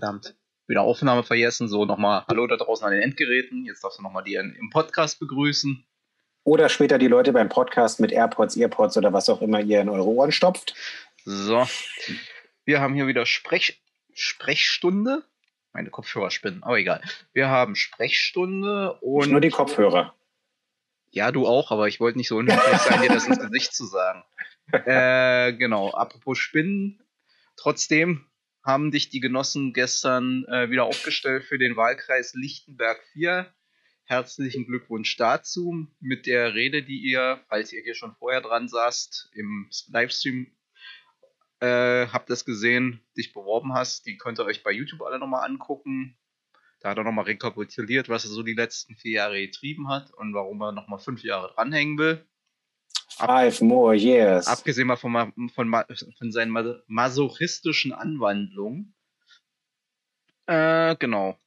verdammt, wieder Aufnahme vergessen. So nochmal Hallo da draußen an den Endgeräten. Jetzt darfst du nochmal die im Podcast begrüßen. Oder später die Leute beim Podcast mit AirPods, Earpods oder was auch immer ihr in eure Ohren stopft. So, wir haben hier wieder Sprech Sprechstunde. Meine Kopfhörer spinnen, aber egal. Wir haben Sprechstunde und. Nicht nur die Kopfhörer. Ja, du auch, aber ich wollte nicht so unhöflich sein, dir das ins Gesicht zu sagen. Äh, genau, apropos Spinnen. Trotzdem haben dich die Genossen gestern äh, wieder aufgestellt für den Wahlkreis Lichtenberg 4. Herzlichen Glückwunsch dazu mit der Rede, die ihr, falls ihr hier schon vorher dran saßt, im Livestream äh, habt das gesehen, dich beworben hast. Die könnt ihr euch bei YouTube alle nochmal angucken. Da hat er nochmal rekapituliert, was er so die letzten vier Jahre getrieben hat und warum er nochmal fünf Jahre dranhängen will. Five more years. Abgesehen mal von, von, von seinen masochistischen Anwandlungen. Äh, genau.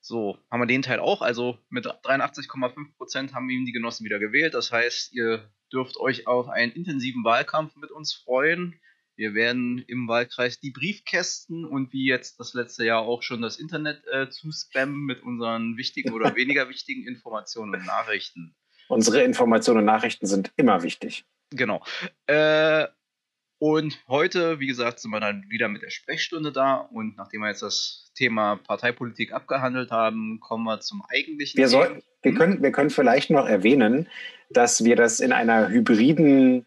So, haben wir den Teil auch. Also mit 83,5% haben ihm die Genossen wieder gewählt. Das heißt, ihr dürft euch auf einen intensiven Wahlkampf mit uns freuen. Wir werden im Wahlkreis die Briefkästen und wie jetzt das letzte Jahr auch schon das Internet äh, zuspammen mit unseren wichtigen oder weniger wichtigen Informationen und Nachrichten. Unsere Informationen und Nachrichten sind immer wichtig. Genau. Äh, und heute, wie gesagt, sind wir dann wieder mit der Sprechstunde da. Und nachdem wir jetzt das Thema Parteipolitik abgehandelt haben, kommen wir zum eigentlichen. Wir, soll, wir, hm? können, wir können vielleicht noch erwähnen, dass wir das in einer hybriden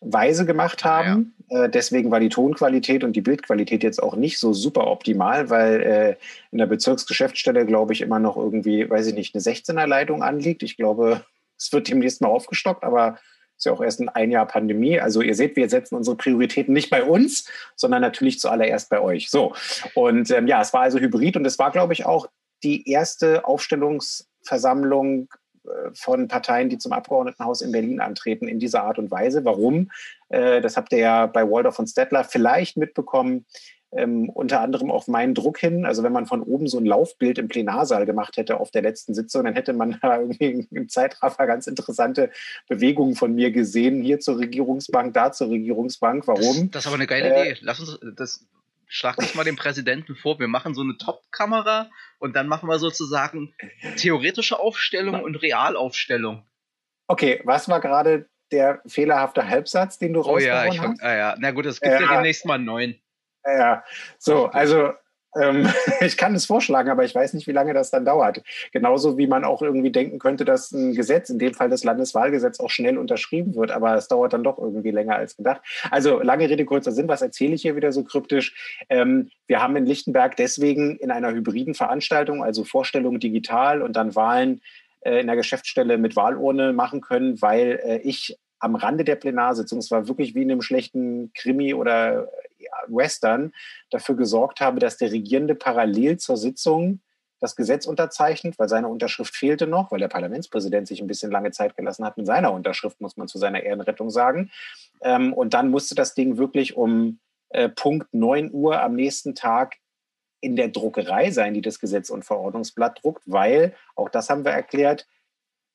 Weise gemacht haben. Ja. Äh, deswegen war die Tonqualität und die Bildqualität jetzt auch nicht so super optimal, weil äh, in der Bezirksgeschäftsstelle, glaube ich, immer noch irgendwie, weiß ich nicht, eine 16er Leitung anliegt. Ich glaube, es wird demnächst mal aufgestockt, aber ist ja auch erst ein Jahr Pandemie. Also ihr seht, wir setzen unsere Prioritäten nicht bei uns, sondern natürlich zuallererst bei euch. So. Und ähm, ja, es war also hybrid und es war, glaube ich, auch die erste Aufstellungsversammlung äh, von Parteien, die zum Abgeordnetenhaus in Berlin antreten, in dieser Art und Weise. Warum? Äh, das habt ihr ja bei Waldorf und Stettler vielleicht mitbekommen. Ähm, unter anderem auf meinen Druck hin. Also wenn man von oben so ein Laufbild im Plenarsaal gemacht hätte auf der letzten Sitzung, dann hätte man da irgendwie im Zeitraffer ganz interessante Bewegungen von mir gesehen. Hier zur Regierungsbank, da zur Regierungsbank. Warum? Das, das ist aber eine geile äh, Idee. Lass uns das schlag dich mal dem Präsidenten vor, wir machen so eine Top-Kamera und dann machen wir sozusagen theoretische Aufstellung und Realaufstellung. Okay, was war gerade der fehlerhafte Halbsatz, den du oh, ja, ich, hast? Ah, ja, na gut, es gibt äh, ja demnächst mal einen neuen. Ja, so, also ähm, ich kann es vorschlagen, aber ich weiß nicht, wie lange das dann dauert. Genauso wie man auch irgendwie denken könnte, dass ein Gesetz, in dem Fall das Landeswahlgesetz, auch schnell unterschrieben wird, aber es dauert dann doch irgendwie länger als gedacht. Also lange Rede, kurzer Sinn, was erzähle ich hier wieder so kryptisch? Ähm, wir haben in Lichtenberg deswegen in einer hybriden Veranstaltung, also Vorstellung digital und dann Wahlen äh, in der Geschäftsstelle mit Wahlurne machen können, weil äh, ich am Rande der Plenarsitzung, es war wirklich wie in einem schlechten Krimi oder Western dafür gesorgt habe, dass der Regierende parallel zur Sitzung das Gesetz unterzeichnet, weil seine Unterschrift fehlte noch, weil der Parlamentspräsident sich ein bisschen lange Zeit gelassen hat mit seiner Unterschrift, muss man zu seiner Ehrenrettung sagen. Ähm, und dann musste das Ding wirklich um äh, Punkt 9 Uhr am nächsten Tag in der Druckerei sein, die das Gesetz und Verordnungsblatt druckt, weil, auch das haben wir erklärt,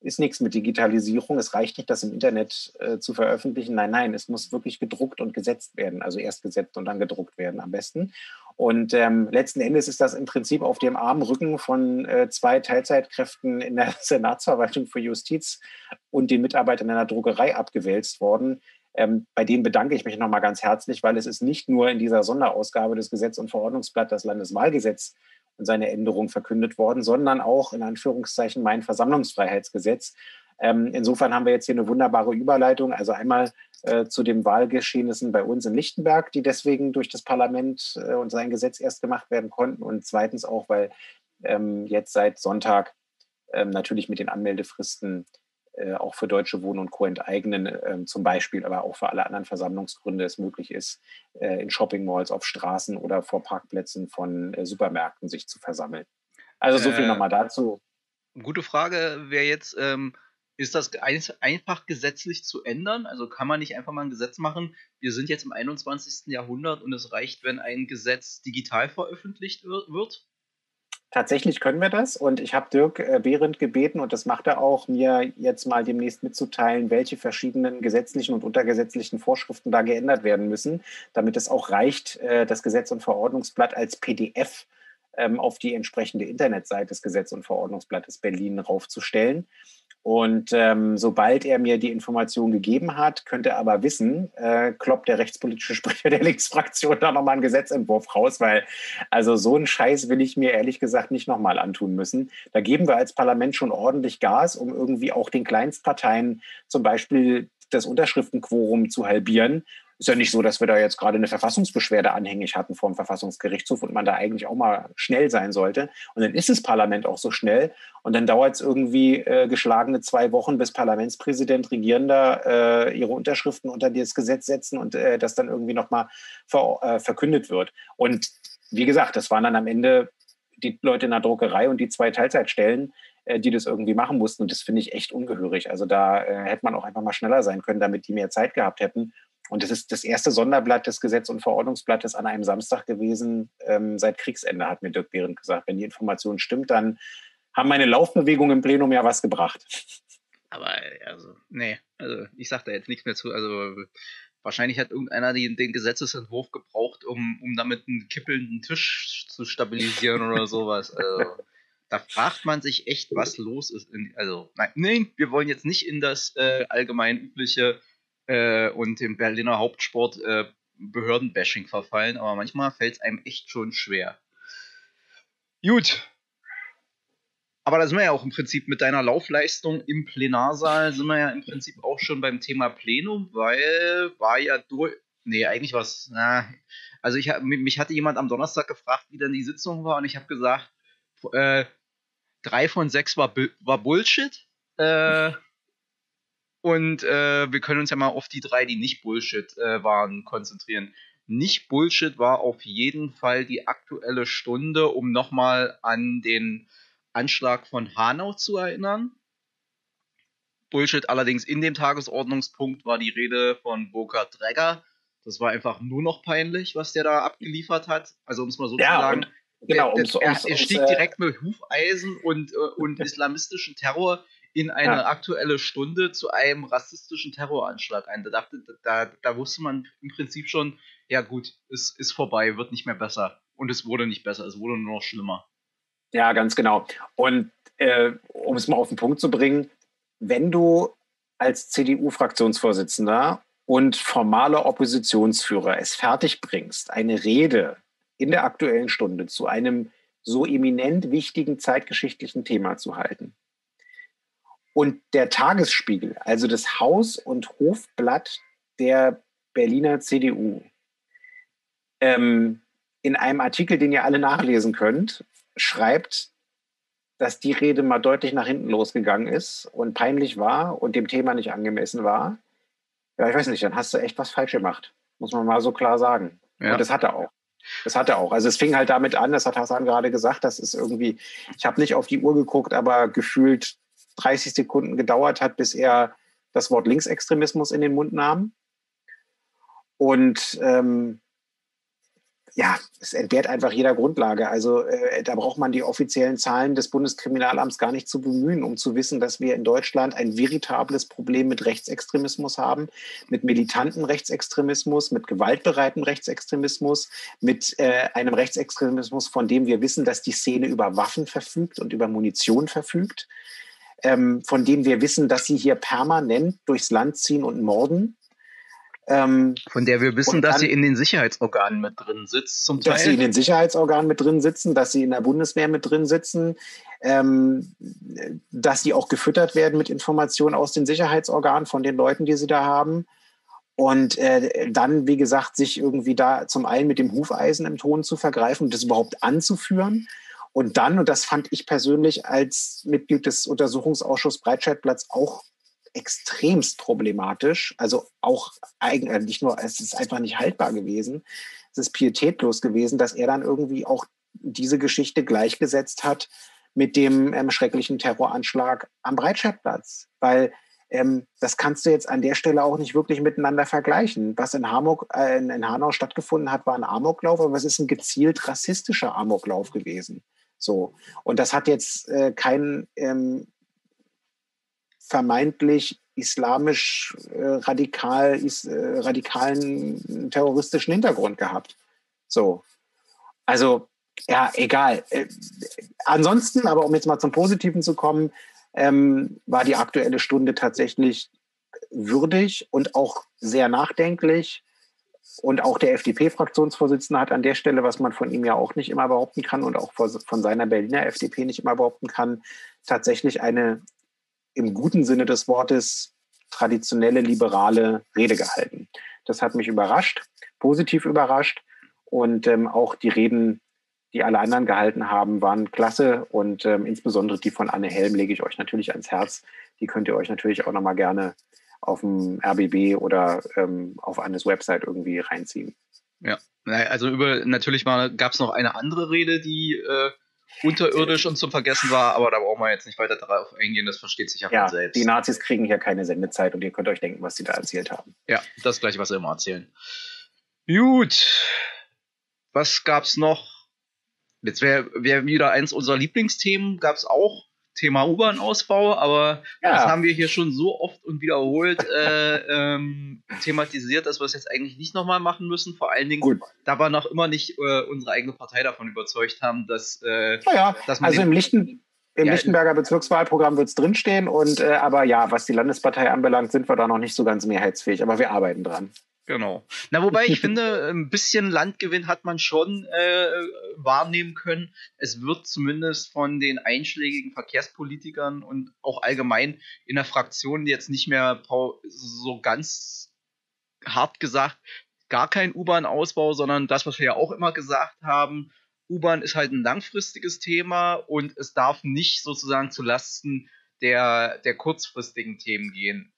ist nichts mit Digitalisierung. Es reicht nicht, das im Internet äh, zu veröffentlichen. Nein, nein, es muss wirklich gedruckt und gesetzt werden. Also erst gesetzt und dann gedruckt werden am besten. Und ähm, letzten Endes ist das im Prinzip auf dem armen Rücken von äh, zwei Teilzeitkräften in der Senatsverwaltung für Justiz und den Mitarbeitern in der Druckerei abgewälzt worden. Ähm, bei denen bedanke ich mich nochmal ganz herzlich, weil es ist nicht nur in dieser Sonderausgabe des Gesetz- und Verordnungsblatt das Landeswahlgesetz und seine Änderung verkündet worden, sondern auch in Anführungszeichen mein Versammlungsfreiheitsgesetz. Ähm, insofern haben wir jetzt hier eine wunderbare Überleitung. Also einmal äh, zu den Wahlgeschehnissen bei uns in Lichtenberg, die deswegen durch das Parlament äh, und sein Gesetz erst gemacht werden konnten. Und zweitens auch, weil ähm, jetzt seit Sonntag ähm, natürlich mit den Anmeldefristen äh, auch für Deutsche Wohnen und Co. enteignen, äh, zum Beispiel, aber auch für alle anderen Versammlungsgründe es möglich ist, äh, in Shopping Malls, auf Straßen oder vor Parkplätzen von äh, Supermärkten sich zu versammeln. Also so viel äh, nochmal dazu. Gute Frage wäre jetzt, ähm, ist das einfach gesetzlich zu ändern? Also kann man nicht einfach mal ein Gesetz machen? Wir sind jetzt im 21. Jahrhundert und es reicht, wenn ein Gesetz digital veröffentlicht wird? Tatsächlich können wir das und ich habe Dirk äh, Behrendt gebeten und das macht er auch, mir jetzt mal demnächst mitzuteilen, welche verschiedenen gesetzlichen und untergesetzlichen Vorschriften da geändert werden müssen, damit es auch reicht, äh, das Gesetz- und Verordnungsblatt als PDF ähm, auf die entsprechende Internetseite des Gesetz- und Verordnungsblattes Berlin raufzustellen. Und ähm, sobald er mir die Information gegeben hat, könnte er aber wissen, äh, kloppt der rechtspolitische Sprecher der Linksfraktion da nochmal einen Gesetzentwurf raus, weil also so einen Scheiß will ich mir ehrlich gesagt nicht nochmal antun müssen. Da geben wir als Parlament schon ordentlich Gas, um irgendwie auch den Kleinstparteien zum Beispiel das Unterschriftenquorum zu halbieren ist ja nicht so, dass wir da jetzt gerade eine Verfassungsbeschwerde anhängig hatten vor dem Verfassungsgerichtshof und man da eigentlich auch mal schnell sein sollte. Und dann ist das Parlament auch so schnell. Und dann dauert es irgendwie äh, geschlagene zwei Wochen, bis Parlamentspräsident, Regierender äh, ihre Unterschriften unter das Gesetz setzen und äh, das dann irgendwie nochmal ver äh, verkündet wird. Und wie gesagt, das waren dann am Ende die Leute in der Druckerei und die zwei Teilzeitstellen, äh, die das irgendwie machen mussten. Und das finde ich echt ungehörig. Also da äh, hätte man auch einfach mal schneller sein können, damit die mehr Zeit gehabt hätten. Und es ist das erste Sonderblatt des Gesetz- und Verordnungsblattes an einem Samstag gewesen ähm, seit Kriegsende, hat mir Dirk Behrendt gesagt. Wenn die Information stimmt, dann haben meine Laufbewegungen im Plenum ja was gebracht. Aber also, nee, also ich sage da jetzt nichts mehr zu. Also wahrscheinlich hat irgendeiner den, den Gesetzesentwurf gebraucht, um, um damit einen kippelnden Tisch zu stabilisieren oder sowas. Also, da fragt man sich echt, was los ist. In, also, nein, nein, wir wollen jetzt nicht in das äh, allgemein übliche äh, und dem Berliner Hauptsport äh, Behördenbashing verfallen, aber manchmal fällt es einem echt schon schwer. Gut. Aber da sind wir ja auch im Prinzip mit deiner Laufleistung im Plenarsaal, sind wir ja im Prinzip auch schon beim Thema Plenum, weil war ja durch. Nee, eigentlich was. Also ich mich hatte jemand am Donnerstag gefragt, wie denn die Sitzung war, und ich habe gesagt, äh, drei von sechs war, war Bullshit. Äh, und äh, wir können uns ja mal auf die drei, die nicht Bullshit äh, waren, konzentrieren. Nicht Bullshit war auf jeden Fall die aktuelle Stunde, um nochmal an den Anschlag von Hanau zu erinnern. Bullshit allerdings in dem Tagesordnungspunkt war die Rede von Burkhard Dregger. Das war einfach nur noch peinlich, was der da abgeliefert hat. Also um es mal so ja, zu sagen. Genau, er, er, er stieg äh, direkt mit Hufeisen und, äh, und islamistischen Terror in eine ja. aktuelle Stunde zu einem rassistischen Terroranschlag ein. Da, dachte, da, da wusste man im Prinzip schon, ja gut, es ist vorbei, wird nicht mehr besser. Und es wurde nicht besser, es wurde nur noch schlimmer. Ja, ganz genau. Und äh, um es mal auf den Punkt zu bringen, wenn du als CDU-Fraktionsvorsitzender und formaler Oppositionsführer es fertig bringst, eine Rede in der aktuellen Stunde zu einem so eminent wichtigen zeitgeschichtlichen Thema zu halten, und der Tagesspiegel, also das Haus- und Hofblatt der Berliner CDU, ähm, in einem Artikel, den ihr alle nachlesen könnt, schreibt, dass die Rede mal deutlich nach hinten losgegangen ist und peinlich war und dem Thema nicht angemessen war. Ja, ich weiß nicht, dann hast du echt was falsch gemacht. Muss man mal so klar sagen. Ja. Und das hat er auch. Das hat er auch. Also es fing halt damit an, das hat Hassan gerade gesagt, das ist irgendwie, ich habe nicht auf die Uhr geguckt, aber gefühlt 30 Sekunden gedauert hat, bis er das Wort Linksextremismus in den Mund nahm. Und ähm, ja, es entbehrt einfach jeder Grundlage. Also äh, da braucht man die offiziellen Zahlen des Bundeskriminalamts gar nicht zu bemühen, um zu wissen, dass wir in Deutschland ein veritables Problem mit Rechtsextremismus haben, mit militanten Rechtsextremismus, mit gewaltbereiten Rechtsextremismus, mit äh, einem Rechtsextremismus, von dem wir wissen, dass die Szene über Waffen verfügt und über Munition verfügt ähm, von denen wir wissen, dass sie hier permanent durchs Land ziehen und morden. Ähm, von der wir wissen, dass sie in den Sicherheitsorganen mit drin sitzt, zum Teil. Dass sie in den Sicherheitsorganen mit drin sitzen, dass sie in der Bundeswehr mit drin sitzen, ähm, dass sie auch gefüttert werden mit Informationen aus den Sicherheitsorganen von den Leuten, die sie da haben. Und äh, dann, wie gesagt, sich irgendwie da zum einen mit dem Hufeisen im Ton zu vergreifen und das überhaupt anzuführen und dann, und das fand ich persönlich als Mitglied des Untersuchungsausschusses Breitscheidplatz auch extremst problematisch. Also auch eigentlich äh, nicht nur, es ist einfach nicht haltbar gewesen. Es ist pietätlos gewesen, dass er dann irgendwie auch diese Geschichte gleichgesetzt hat mit dem ähm, schrecklichen Terroranschlag am Breitscheidplatz. Weil ähm, das kannst du jetzt an der Stelle auch nicht wirklich miteinander vergleichen. Was in, Hamburg, äh, in, in Hanau stattgefunden hat, war ein Amoklauf, aber es ist ein gezielt rassistischer Amoklauf gewesen. So. Und das hat jetzt äh, keinen ähm, vermeintlich islamisch äh, radikal, is, äh, radikalen terroristischen Hintergrund gehabt. So. Also, ja, egal. Äh, ansonsten, aber um jetzt mal zum Positiven zu kommen, ähm, war die aktuelle Stunde tatsächlich würdig und auch sehr nachdenklich. Und auch der FDP-Fraktionsvorsitzende hat an der Stelle, was man von ihm ja auch nicht immer behaupten kann und auch von seiner Berliner FDP nicht immer behaupten kann, tatsächlich eine im guten Sinne des Wortes traditionelle liberale Rede gehalten. Das hat mich überrascht, positiv überrascht. Und ähm, auch die Reden, die alle anderen gehalten haben, waren klasse. Und ähm, insbesondere die von Anne Helm lege ich euch natürlich ans Herz. Die könnt ihr euch natürlich auch nochmal gerne auf dem RBB oder ähm, auf Annes Website irgendwie reinziehen. Ja, also über natürlich gab es noch eine andere Rede, die äh, unterirdisch und zum Vergessen war, aber da brauchen wir jetzt nicht weiter darauf eingehen, das versteht sich ja, ja von selbst. Die Nazis kriegen hier keine Sendezeit und ihr könnt euch denken, was sie da erzählt haben. Ja, das gleiche, was sie immer erzählen. Gut. Was gab's noch? Jetzt wäre wär wieder eins unserer Lieblingsthemen, gab es auch Thema U-Bahn-Ausbau, aber ja. das haben wir hier schon so oft und wiederholt äh, ähm, thematisiert, dass wir es jetzt eigentlich nicht nochmal machen müssen. Vor allen Dingen, Gut. da wir noch immer nicht äh, unsere eigene Partei davon überzeugt haben, dass, äh, naja, dass man. Also im Lichten. Im ja, Lichtenberger Bezirkswahlprogramm wird es drinstehen, und äh, aber ja, was die Landespartei anbelangt, sind wir da noch nicht so ganz mehrheitsfähig, aber wir arbeiten dran. Genau. Na, wobei ich finde, ein bisschen Landgewinn hat man schon äh, wahrnehmen können. Es wird zumindest von den einschlägigen Verkehrspolitikern und auch allgemein in der Fraktion jetzt nicht mehr so ganz hart gesagt, gar kein U-Bahn-Ausbau, sondern das, was wir ja auch immer gesagt haben, U-Bahn ist halt ein langfristiges Thema und es darf nicht sozusagen zu Lasten der, der kurzfristigen Themen gehen.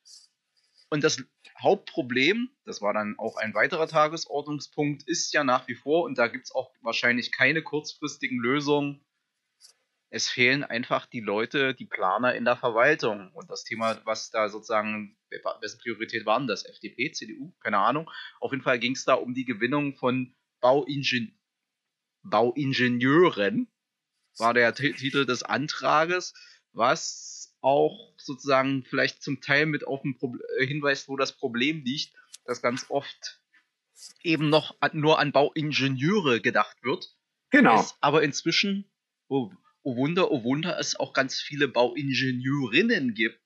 Und das Hauptproblem, das war dann auch ein weiterer Tagesordnungspunkt, ist ja nach wie vor, und da gibt es auch wahrscheinlich keine kurzfristigen Lösungen, es fehlen einfach die Leute, die Planer in der Verwaltung. Und das Thema, was da sozusagen, wessen Priorität waren das? FDP, CDU? Keine Ahnung. Auf jeden Fall ging es da um die Gewinnung von Bauingen Bauingenieuren, war der Titel des Antrages, was auch sozusagen vielleicht zum Teil mit auf den Pro äh, Hinweis, wo das Problem liegt, dass ganz oft eben noch an, nur an Bauingenieure gedacht wird. Genau. Es aber inzwischen, oh, oh Wunder, oh Wunder, es auch ganz viele Bauingenieurinnen gibt.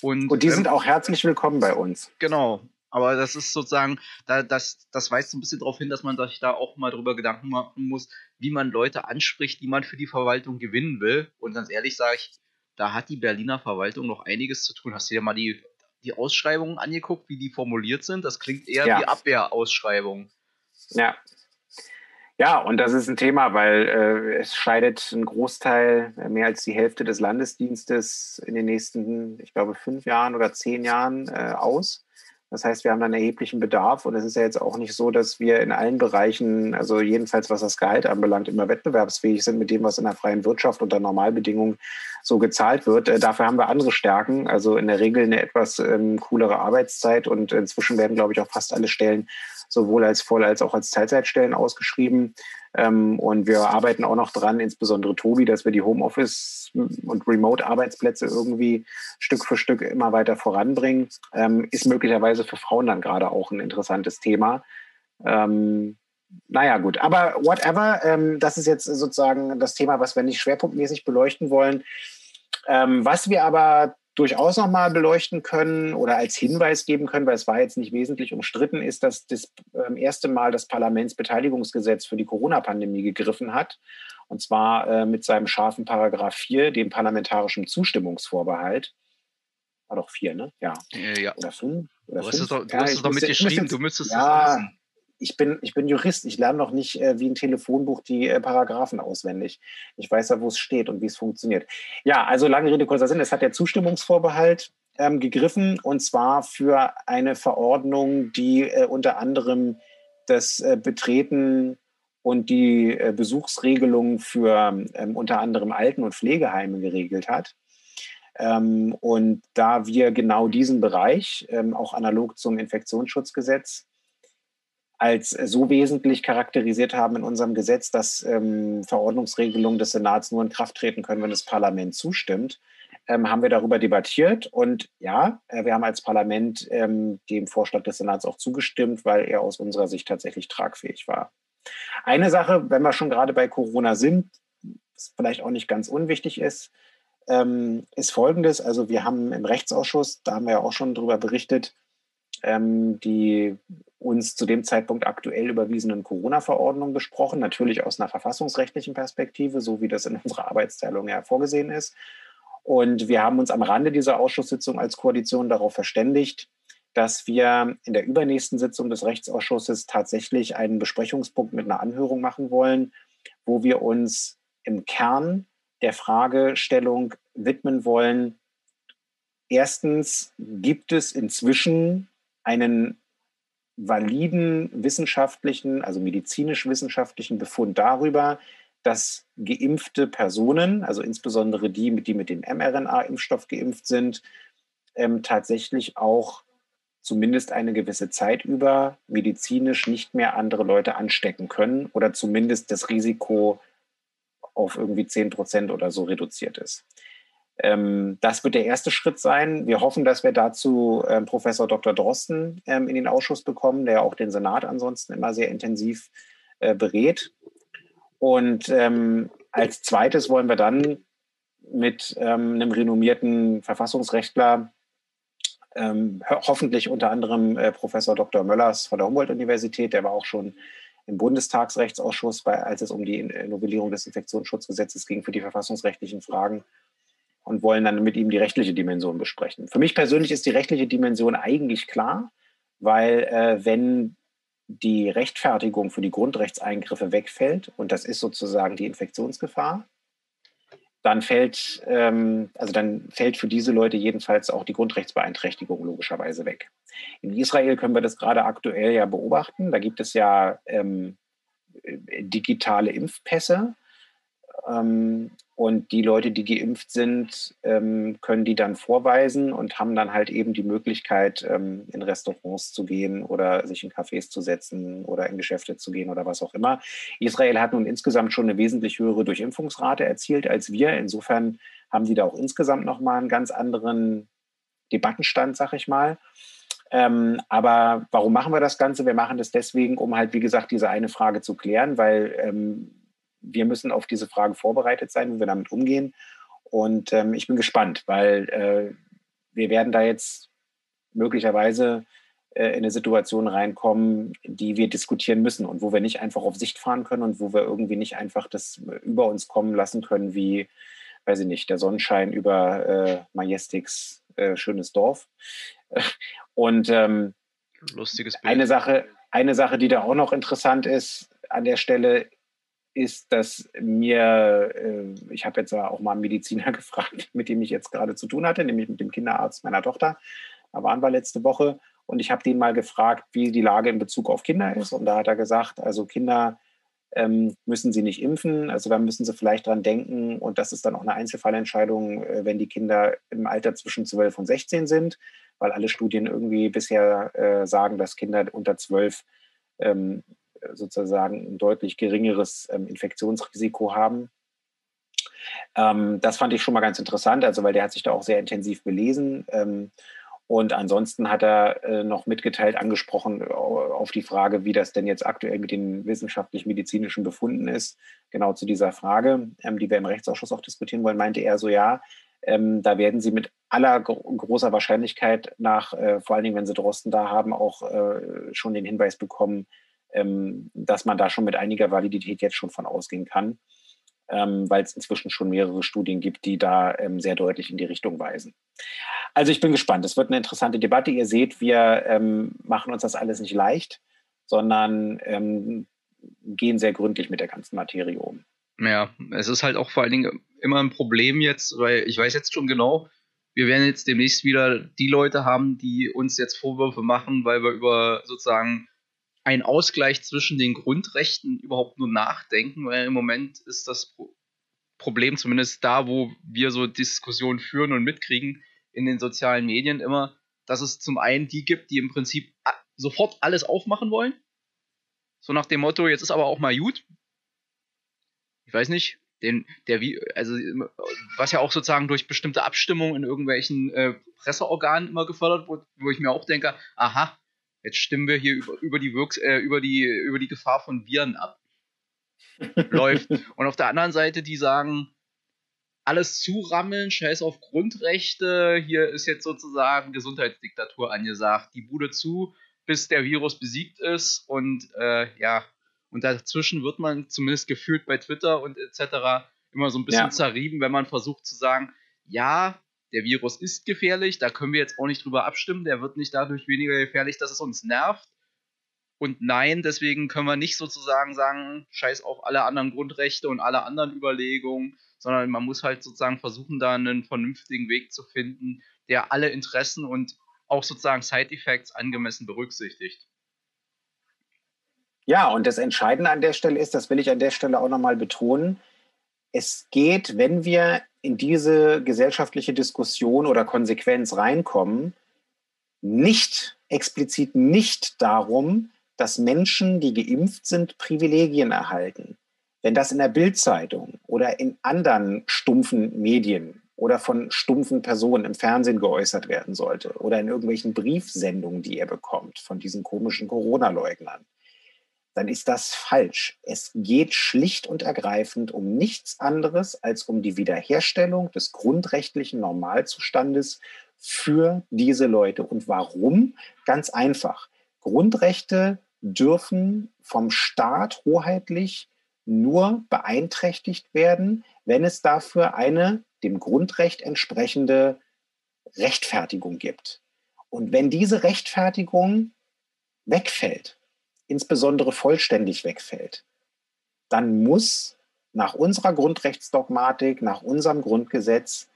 Und, und die ähm, sind auch herzlich willkommen bei uns. Genau. Aber das ist sozusagen, da, das, das weist so ein bisschen darauf hin, dass man sich da auch mal drüber Gedanken machen muss, wie man Leute anspricht, die man für die Verwaltung gewinnen will. Und ganz ehrlich sage ich, da hat die Berliner Verwaltung noch einiges zu tun. Hast du dir mal die, die Ausschreibungen angeguckt, wie die formuliert sind? Das klingt eher ja. wie Abwehrausschreibungen. Ja. Ja, und das ist ein Thema, weil äh, es scheidet ein Großteil, äh, mehr als die Hälfte des Landesdienstes in den nächsten, ich glaube, fünf Jahren oder zehn Jahren äh, aus. Das heißt, wir haben dann erheblichen Bedarf und es ist ja jetzt auch nicht so, dass wir in allen Bereichen, also jedenfalls was das Gehalt anbelangt, immer wettbewerbsfähig sind mit dem, was in der freien Wirtschaft unter Normalbedingungen so gezahlt wird. Äh, dafür haben wir andere Stärken, also in der Regel eine etwas ähm, coolere Arbeitszeit und inzwischen werden, glaube ich, auch fast alle Stellen sowohl als Voll- als auch als Teilzeitstellen ausgeschrieben. Ähm, und wir arbeiten auch noch dran, insbesondere Tobi, dass wir die Homeoffice- und Remote-Arbeitsplätze irgendwie Stück für Stück immer weiter voranbringen. Ähm, ist möglicherweise für Frauen dann gerade auch ein interessantes Thema. Ähm, naja, gut, aber whatever, ähm, das ist jetzt sozusagen das Thema, was wir nicht schwerpunktmäßig beleuchten wollen. Ähm, was wir aber durchaus nochmal beleuchten können oder als Hinweis geben können, weil es war jetzt nicht wesentlich umstritten, ist, dass das ähm, erste Mal das Parlamentsbeteiligungsgesetz für die Corona-Pandemie gegriffen hat. Und zwar äh, mit seinem scharfen Paragraph 4, dem parlamentarischen Zustimmungsvorbehalt. War doch 4, ne? Ja. Äh, ja. Oder 5? du hast es doch, du ja, hast es doch mitgeschrieben, du müsstest ja, es wissen ich bin, ich bin Jurist, ich lerne noch nicht äh, wie ein Telefonbuch die äh, Paragraphen auswendig. Ich weiß ja, wo es steht und wie es funktioniert. Ja, also lange Rede, kurzer Sinn. Es hat der Zustimmungsvorbehalt ähm, gegriffen und zwar für eine Verordnung, die äh, unter anderem das äh, Betreten und die äh, Besuchsregelung für ähm, unter anderem Alten- und Pflegeheime geregelt hat. Ähm, und da wir genau diesen Bereich, ähm, auch analog zum Infektionsschutzgesetz, als so wesentlich charakterisiert haben in unserem Gesetz, dass ähm, Verordnungsregelungen des Senats nur in Kraft treten können, wenn das Parlament zustimmt, ähm, haben wir darüber debattiert. Und ja, äh, wir haben als Parlament ähm, dem Vorschlag des Senats auch zugestimmt, weil er aus unserer Sicht tatsächlich tragfähig war. Eine Sache, wenn wir schon gerade bei Corona sind, was vielleicht auch nicht ganz unwichtig ist, ähm, ist folgendes. Also wir haben im Rechtsausschuss, da haben wir ja auch schon darüber berichtet, ähm, die uns zu dem Zeitpunkt aktuell überwiesenen Corona-Verordnung besprochen, natürlich aus einer verfassungsrechtlichen Perspektive, so wie das in unserer Arbeitsteilung ja vorgesehen ist. Und wir haben uns am Rande dieser Ausschusssitzung als Koalition darauf verständigt, dass wir in der übernächsten Sitzung des Rechtsausschusses tatsächlich einen Besprechungspunkt mit einer Anhörung machen wollen, wo wir uns im Kern der Fragestellung widmen wollen. Erstens, gibt es inzwischen einen validen wissenschaftlichen, also medizinisch-wissenschaftlichen Befund darüber, dass geimpfte Personen, also insbesondere die, die mit dem mRNA-Impfstoff geimpft sind, ähm, tatsächlich auch zumindest eine gewisse Zeit über medizinisch nicht mehr andere Leute anstecken können oder zumindest das Risiko auf irgendwie 10 Prozent oder so reduziert ist. Ähm, das wird der erste Schritt sein. Wir hoffen, dass wir dazu ähm, Professor Dr. Drosten ähm, in den Ausschuss bekommen, der auch den Senat ansonsten immer sehr intensiv äh, berät. Und ähm, als zweites wollen wir dann mit ähm, einem renommierten Verfassungsrechtler, ähm, hoffentlich unter anderem äh, Professor Dr. Möllers von der Humboldt-Universität, der war auch schon im Bundestagsrechtsausschuss, bei, als es um die Novellierung des Infektionsschutzgesetzes ging für die verfassungsrechtlichen Fragen und wollen dann mit ihm die rechtliche Dimension besprechen. Für mich persönlich ist die rechtliche Dimension eigentlich klar, weil äh, wenn die Rechtfertigung für die Grundrechtseingriffe wegfällt, und das ist sozusagen die Infektionsgefahr, dann fällt, ähm, also dann fällt für diese Leute jedenfalls auch die Grundrechtsbeeinträchtigung logischerweise weg. In Israel können wir das gerade aktuell ja beobachten. Da gibt es ja ähm, digitale Impfpässe. Ähm, und die Leute, die geimpft sind, ähm, können die dann vorweisen und haben dann halt eben die Möglichkeit, ähm, in Restaurants zu gehen oder sich in Cafés zu setzen oder in Geschäfte zu gehen oder was auch immer. Israel hat nun insgesamt schon eine wesentlich höhere Durchimpfungsrate erzielt als wir. Insofern haben die da auch insgesamt nochmal einen ganz anderen Debattenstand, sag ich mal. Ähm, aber warum machen wir das Ganze? Wir machen das deswegen, um halt, wie gesagt, diese eine Frage zu klären, weil ähm, wir müssen auf diese Frage vorbereitet sein, wie wir damit umgehen. Und ähm, ich bin gespannt, weil äh, wir werden da jetzt möglicherweise äh, in eine Situation reinkommen, die wir diskutieren müssen und wo wir nicht einfach auf Sicht fahren können und wo wir irgendwie nicht einfach das über uns kommen lassen können, wie, weiß ich nicht, der Sonnenschein über äh, Majestics äh, schönes Dorf. Und ähm, Lustiges Bild. Eine Sache, eine Sache, die da auch noch interessant ist an der Stelle, ist, dass mir, äh, ich habe jetzt auch mal einen Mediziner gefragt, mit dem ich jetzt gerade zu tun hatte, nämlich mit dem Kinderarzt meiner Tochter. Da waren wir letzte Woche und ich habe den mal gefragt, wie die Lage in Bezug auf Kinder ist. Und da hat er gesagt, also Kinder ähm, müssen sie nicht impfen. Also da müssen sie vielleicht dran denken. Und das ist dann auch eine Einzelfallentscheidung, äh, wenn die Kinder im Alter zwischen 12 und 16 sind, weil alle Studien irgendwie bisher äh, sagen, dass Kinder unter 12 ähm, sozusagen ein deutlich geringeres ähm, Infektionsrisiko haben. Ähm, das fand ich schon mal ganz interessant, also weil der hat sich da auch sehr intensiv belesen. Ähm, und ansonsten hat er äh, noch mitgeteilt, angesprochen auf die Frage, wie das denn jetzt aktuell mit den wissenschaftlich-medizinischen Befunden ist. Genau zu dieser Frage, ähm, die wir im Rechtsausschuss auch diskutieren wollen, meinte er so, ja, ähm, da werden Sie mit aller großer Wahrscheinlichkeit nach, äh, vor allen Dingen, wenn Sie Drosten da haben, auch äh, schon den Hinweis bekommen, ähm, dass man da schon mit einiger Validität jetzt schon von ausgehen kann, ähm, weil es inzwischen schon mehrere Studien gibt, die da ähm, sehr deutlich in die Richtung weisen. Also ich bin gespannt. Es wird eine interessante Debatte. Ihr seht, wir ähm, machen uns das alles nicht leicht, sondern ähm, gehen sehr gründlich mit der ganzen Materie um. Ja, es ist halt auch vor allen Dingen immer ein Problem jetzt, weil ich weiß jetzt schon genau, wir werden jetzt demnächst wieder die Leute haben, die uns jetzt Vorwürfe machen, weil wir über sozusagen ein Ausgleich zwischen den Grundrechten überhaupt nur nachdenken, weil im Moment ist das Problem zumindest da, wo wir so Diskussionen führen und mitkriegen in den sozialen Medien immer, dass es zum einen die gibt, die im Prinzip sofort alles aufmachen wollen So nach dem Motto, jetzt ist aber auch mal gut. Ich weiß nicht, den, der also was ja auch sozusagen durch bestimmte Abstimmungen in irgendwelchen äh, Presseorganen immer gefördert wurde, wo ich mir auch denke, aha, jetzt stimmen wir hier über, über die Wirks, äh, über die, über die Gefahr von Viren ab. Läuft. Und auf der anderen Seite, die sagen, alles zurammeln, scheiß auf Grundrechte, hier ist jetzt sozusagen Gesundheitsdiktatur angesagt, die Bude zu, bis der Virus besiegt ist und äh, ja, und dazwischen wird man zumindest gefühlt bei Twitter und etc. immer so ein bisschen ja. zerrieben, wenn man versucht zu sagen, ja, der Virus ist gefährlich, da können wir jetzt auch nicht drüber abstimmen, der wird nicht dadurch weniger gefährlich, dass es uns nervt. Und nein, deswegen können wir nicht sozusagen sagen, scheiß auf alle anderen Grundrechte und alle anderen Überlegungen, sondern man muss halt sozusagen versuchen, da einen vernünftigen Weg zu finden, der alle Interessen und auch sozusagen Side-Effects angemessen berücksichtigt. Ja, und das Entscheidende an der Stelle ist, das will ich an der Stelle auch nochmal betonen, es geht, wenn wir in diese gesellschaftliche Diskussion oder Konsequenz reinkommen, nicht explizit nicht darum, dass Menschen, die geimpft sind, Privilegien erhalten. Wenn das in der Bildzeitung oder in anderen stumpfen Medien oder von stumpfen Personen im Fernsehen geäußert werden sollte oder in irgendwelchen Briefsendungen, die er bekommt von diesen komischen Corona-Leugnern, dann ist das falsch. Es geht schlicht und ergreifend um nichts anderes als um die Wiederherstellung des grundrechtlichen Normalzustandes für diese Leute. Und warum? Ganz einfach. Grundrechte dürfen vom Staat hoheitlich nur beeinträchtigt werden, wenn es dafür eine dem Grundrecht entsprechende Rechtfertigung gibt. Und wenn diese Rechtfertigung wegfällt, insbesondere vollständig wegfällt, dann muss nach unserer Grundrechtsdogmatik, nach unserem Grundgesetz,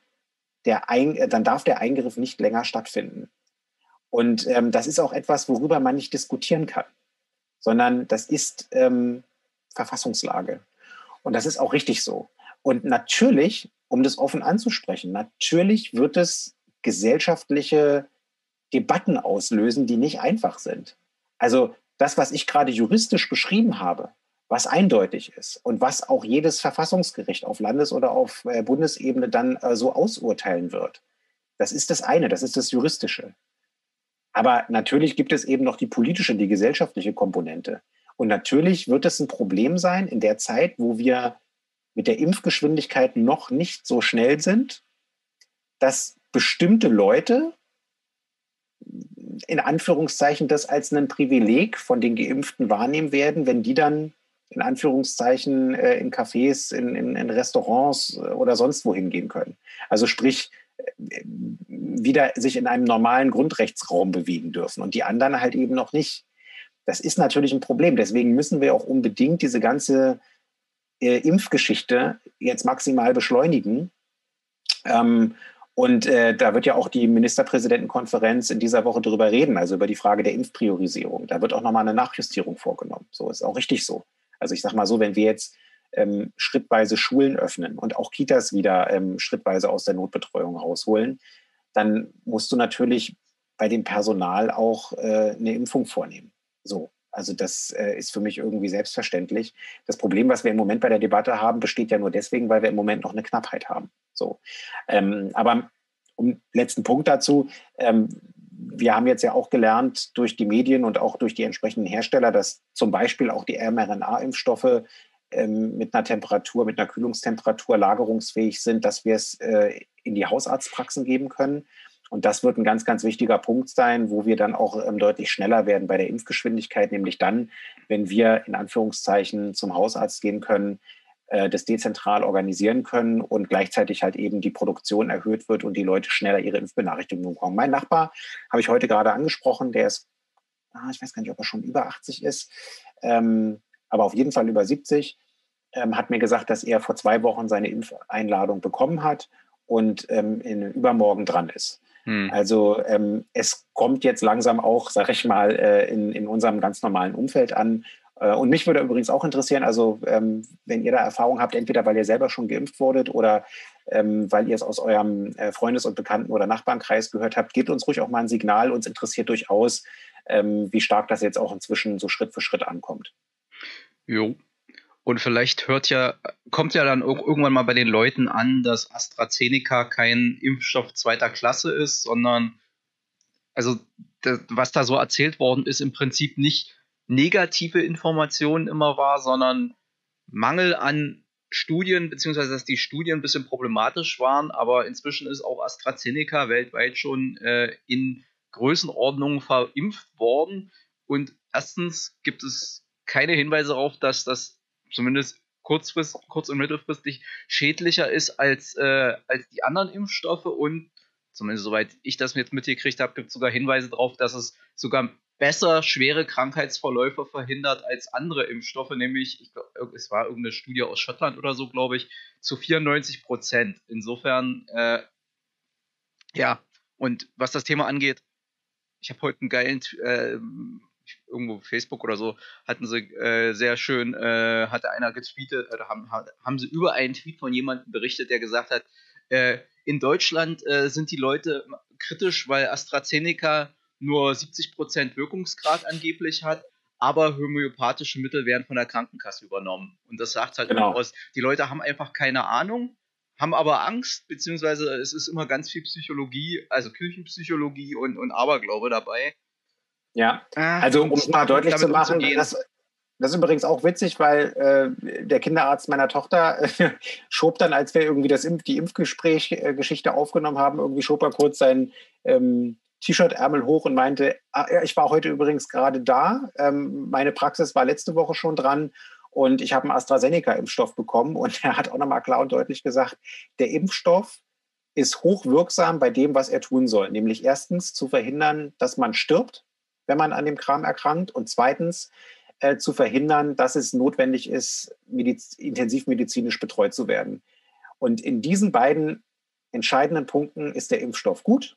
der Ein äh, dann darf der Eingriff nicht länger stattfinden. Und ähm, das ist auch etwas, worüber man nicht diskutieren kann, sondern das ist ähm, Verfassungslage. Und das ist auch richtig so. Und natürlich, um das offen anzusprechen, natürlich wird es gesellschaftliche Debatten auslösen, die nicht einfach sind. Also das, was ich gerade juristisch beschrieben habe, was eindeutig ist und was auch jedes Verfassungsgericht auf Landes- oder auf äh, Bundesebene dann äh, so ausurteilen wird, das ist das eine, das ist das Juristische. Aber natürlich gibt es eben noch die politische, die gesellschaftliche Komponente. Und natürlich wird es ein Problem sein in der Zeit, wo wir mit der Impfgeschwindigkeit noch nicht so schnell sind, dass bestimmte Leute in Anführungszeichen das als ein Privileg von den Geimpften wahrnehmen werden, wenn die dann in Anführungszeichen äh, in Cafés, in, in, in Restaurants äh, oder sonst wohin gehen können. Also sprich, äh, wieder sich in einem normalen Grundrechtsraum bewegen dürfen und die anderen halt eben noch nicht. Das ist natürlich ein Problem. Deswegen müssen wir auch unbedingt diese ganze äh, Impfgeschichte jetzt maximal beschleunigen. Ähm, und äh, da wird ja auch die Ministerpräsidentenkonferenz in dieser Woche darüber reden, also über die Frage der Impfpriorisierung. Da wird auch nochmal eine Nachjustierung vorgenommen. So ist auch richtig so. Also ich sage mal so, wenn wir jetzt ähm, schrittweise Schulen öffnen und auch Kitas wieder ähm, schrittweise aus der Notbetreuung rausholen, dann musst du natürlich bei dem Personal auch äh, eine Impfung vornehmen. So. Also das äh, ist für mich irgendwie selbstverständlich. Das Problem, was wir im Moment bei der Debatte haben, besteht ja nur deswegen, weil wir im Moment noch eine Knappheit haben. So. Ähm, aber um letzten Punkt dazu. Ähm, wir haben jetzt ja auch gelernt durch die Medien und auch durch die entsprechenden Hersteller, dass zum Beispiel auch die mRNA-Impfstoffe ähm, mit einer Temperatur, mit einer Kühlungstemperatur lagerungsfähig sind, dass wir es äh, in die Hausarztpraxen geben können. Und das wird ein ganz, ganz wichtiger Punkt sein, wo wir dann auch ähm, deutlich schneller werden bei der Impfgeschwindigkeit, nämlich dann, wenn wir in Anführungszeichen zum Hausarzt gehen können, äh, das dezentral organisieren können und gleichzeitig halt eben die Produktion erhöht wird und die Leute schneller ihre Impfbenachrichtigungen bekommen. Mein Nachbar habe ich heute gerade angesprochen, der ist, ah, ich weiß gar nicht, ob er schon über 80 ist, ähm, aber auf jeden Fall über 70, ähm, hat mir gesagt, dass er vor zwei Wochen seine Impfeinladung bekommen hat und ähm, in übermorgen dran ist. Hm. Also ähm, es kommt jetzt langsam auch, sag ich mal, äh, in, in unserem ganz normalen Umfeld an. Äh, und mich würde übrigens auch interessieren, also ähm, wenn ihr da Erfahrung habt, entweder weil ihr selber schon geimpft wurdet oder ähm, weil ihr es aus eurem äh, Freundes- und Bekannten- oder Nachbarnkreis gehört habt, gebt uns ruhig auch mal ein Signal. Uns interessiert durchaus, ähm, wie stark das jetzt auch inzwischen so Schritt für Schritt ankommt. Jo. Und vielleicht hört ja, kommt ja dann irgendwann mal bei den Leuten an, dass AstraZeneca kein Impfstoff zweiter Klasse ist, sondern also das, was da so erzählt worden ist, im Prinzip nicht negative Informationen immer war, sondern Mangel an Studien, beziehungsweise dass die Studien ein bisschen problematisch waren, aber inzwischen ist auch AstraZeneca weltweit schon äh, in Größenordnungen verimpft worden. Und erstens gibt es keine Hinweise darauf, dass das zumindest kurzfrist, kurz- und mittelfristig schädlicher ist als, äh, als die anderen Impfstoffe. Und zumindest soweit ich das jetzt mitgekriegt habe, gibt es sogar Hinweise darauf, dass es sogar besser schwere Krankheitsverläufe verhindert als andere Impfstoffe, nämlich, ich glaub, es war irgendeine Studie aus Schottland oder so, glaube ich, zu 94 Prozent. Insofern, äh, ja, und was das Thema angeht, ich habe heute einen geilen, äh, irgendwo Facebook oder so, hatten sie äh, sehr schön, äh, hatte einer getweetet, oder haben, haben sie über einen Tweet von jemandem berichtet, der gesagt hat, äh, in Deutschland äh, sind die Leute kritisch, weil AstraZeneca nur 70% Wirkungsgrad angeblich hat, aber homöopathische Mittel werden von der Krankenkasse übernommen. Und das sagt halt genau. aus, die Leute haben einfach keine Ahnung, haben aber Angst, beziehungsweise es ist immer ganz viel Psychologie, also Kirchenpsychologie und, und Aberglaube dabei. Ja, ah, also um es mal deutlich zu machen, das, das ist übrigens auch witzig, weil äh, der Kinderarzt meiner Tochter äh, schob dann, als wir irgendwie das Impf die Impfgespräch-Geschichte äh, aufgenommen haben, irgendwie schob er kurz sein ähm, T-Shirt-Ärmel hoch und meinte, ah, ich war heute übrigens gerade da. Ähm, meine Praxis war letzte Woche schon dran und ich habe einen AstraZeneca-Impfstoff bekommen. Und er hat auch nochmal klar und deutlich gesagt, der Impfstoff ist hochwirksam bei dem, was er tun soll. Nämlich erstens zu verhindern, dass man stirbt, wenn man an dem Kram erkrankt. Und zweitens äh, zu verhindern, dass es notwendig ist, mediz intensivmedizinisch betreut zu werden. Und in diesen beiden entscheidenden Punkten ist der Impfstoff gut.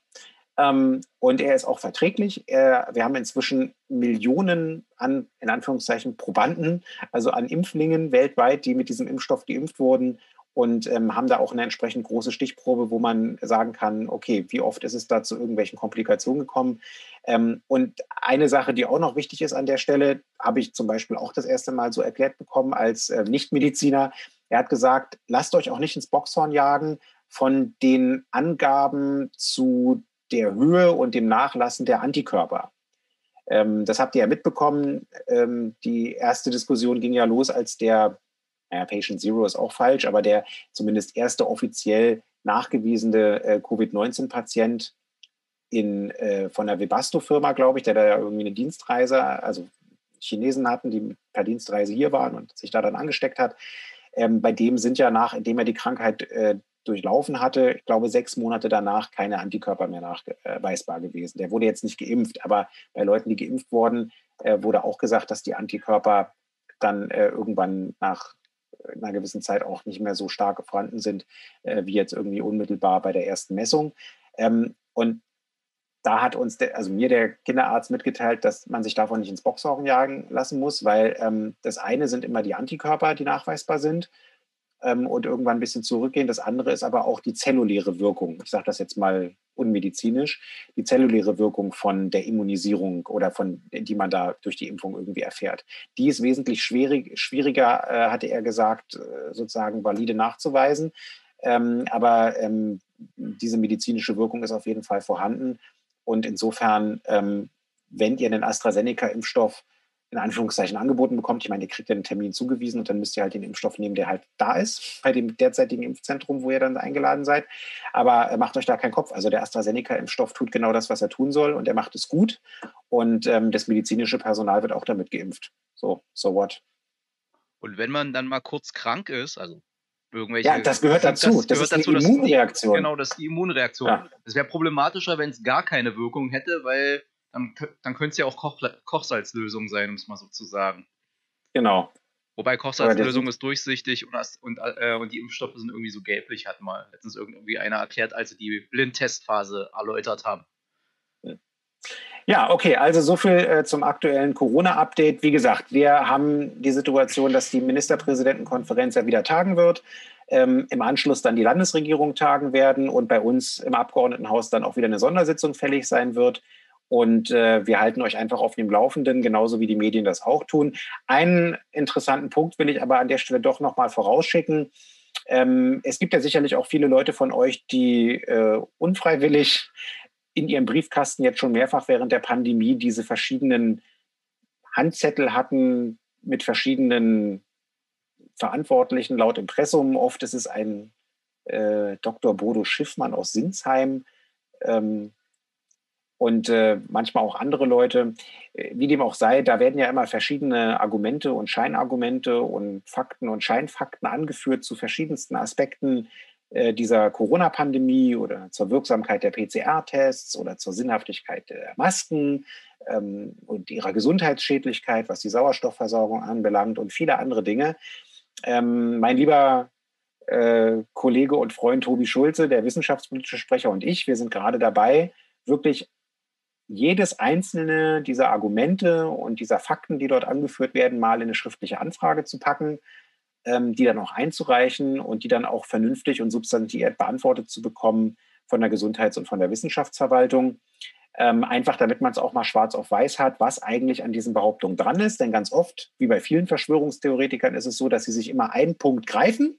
Ähm, und er ist auch verträglich. Er, wir haben inzwischen Millionen an, in Anführungszeichen, Probanden, also an Impflingen weltweit, die mit diesem Impfstoff geimpft wurden und ähm, haben da auch eine entsprechend große Stichprobe, wo man sagen kann, okay, wie oft ist es da zu irgendwelchen Komplikationen gekommen? Ähm, und eine Sache, die auch noch wichtig ist an der Stelle, habe ich zum Beispiel auch das erste Mal so erklärt bekommen als äh, Nichtmediziner. Er hat gesagt, lasst euch auch nicht ins Boxhorn jagen von den Angaben zu der Höhe und dem Nachlassen der Antikörper. Ähm, das habt ihr ja mitbekommen. Ähm, die erste Diskussion ging ja los, als der, naja, Patient Zero ist auch falsch, aber der zumindest erste offiziell nachgewiesene äh, Covid-19-Patient in, äh, von der Webasto-Firma, glaube ich, der da ja irgendwie eine Dienstreise, also Chinesen hatten, die per Dienstreise hier waren und sich da dann angesteckt hat. Ähm, bei dem sind ja nach, indem er die Krankheit äh, durchlaufen hatte, ich glaube, sechs Monate danach keine Antikörper mehr nachweisbar gewesen. Der wurde jetzt nicht geimpft, aber bei Leuten, die geimpft wurden, äh, wurde auch gesagt, dass die Antikörper dann äh, irgendwann nach einer gewissen Zeit auch nicht mehr so stark vorhanden sind, äh, wie jetzt irgendwie unmittelbar bei der ersten Messung. Ähm, und da hat uns, der, also mir der Kinderarzt mitgeteilt, dass man sich davon nicht ins Boxhorn jagen lassen muss, weil ähm, das eine sind immer die Antikörper, die nachweisbar sind ähm, und irgendwann ein bisschen zurückgehen. Das andere ist aber auch die zelluläre Wirkung. Ich sage das jetzt mal unmedizinisch. Die zelluläre Wirkung von der Immunisierung oder von, die man da durch die Impfung irgendwie erfährt. Die ist wesentlich schwierig, schwieriger, äh, hatte er gesagt, äh, sozusagen valide nachzuweisen. Ähm, aber ähm, diese medizinische Wirkung ist auf jeden Fall vorhanden. Und insofern, ähm, wenn ihr einen AstraZeneca-Impfstoff in Anführungszeichen angeboten bekommt. Ich meine, ihr kriegt ja einen Termin zugewiesen und dann müsst ihr halt den Impfstoff nehmen, der halt da ist, bei dem derzeitigen Impfzentrum, wo ihr dann eingeladen seid. Aber äh, macht euch da keinen Kopf. Also der AstraZeneca-Impfstoff tut genau das, was er tun soll und er macht es gut. Und ähm, das medizinische Personal wird auch damit geimpft. So, so what? Und wenn man dann mal kurz krank ist, also irgendwelche. Ja, das gehört dazu. Das, das, gehört ist dazu, die Immunreaktion. Das, genau, das ist die Immunreaktion. Ja. Das wäre problematischer, wenn es gar keine Wirkung hätte, weil dann, dann könnte es ja auch Koch, Kochsalzlösung sein, um es mal so zu sagen. Genau. Wobei Kochsalzlösung ist durchsichtig und, und, äh, und die Impfstoffe sind irgendwie so gelblich, hat mal letztens irgendwie einer erklärt, als sie die Blindtestphase erläutert haben. Ja, okay, also so viel äh, zum aktuellen Corona-Update. Wie gesagt, wir haben die Situation, dass die Ministerpräsidentenkonferenz ja wieder tagen wird, ähm, im Anschluss dann die Landesregierung tagen werden und bei uns im Abgeordnetenhaus dann auch wieder eine Sondersitzung fällig sein wird. Und äh, wir halten euch einfach auf dem Laufenden, genauso wie die Medien das auch tun. Einen interessanten Punkt will ich aber an der Stelle doch nochmal vorausschicken. Ähm, es gibt ja sicherlich auch viele Leute von euch, die äh, unfreiwillig in ihrem Briefkasten jetzt schon mehrfach während der Pandemie diese verschiedenen Handzettel hatten mit verschiedenen Verantwortlichen laut Impressum. Oft ist es ein äh, Dr. Bodo Schiffmann aus Sinsheim ähm, und äh, manchmal auch andere Leute. Äh, wie dem auch sei, da werden ja immer verschiedene Argumente und Scheinargumente und Fakten und Scheinfakten angeführt zu verschiedensten Aspekten äh, dieser Corona-Pandemie oder zur Wirksamkeit der PCR-Tests oder zur Sinnhaftigkeit der Masken ähm, und ihrer Gesundheitsschädlichkeit, was die Sauerstoffversorgung anbelangt und viele andere Dinge. Ähm, mein lieber äh, Kollege und Freund Tobi Schulze, der wissenschaftspolitische Sprecher und ich, wir sind gerade dabei, wirklich jedes einzelne dieser Argumente und dieser Fakten, die dort angeführt werden, mal in eine schriftliche Anfrage zu packen, ähm, die dann auch einzureichen und die dann auch vernünftig und substantiiert beantwortet zu bekommen von der Gesundheits- und von der Wissenschaftsverwaltung. Ähm, einfach damit man es auch mal schwarz auf weiß hat, was eigentlich an diesen Behauptungen dran ist. Denn ganz oft, wie bei vielen Verschwörungstheoretikern, ist es so, dass sie sich immer einen Punkt greifen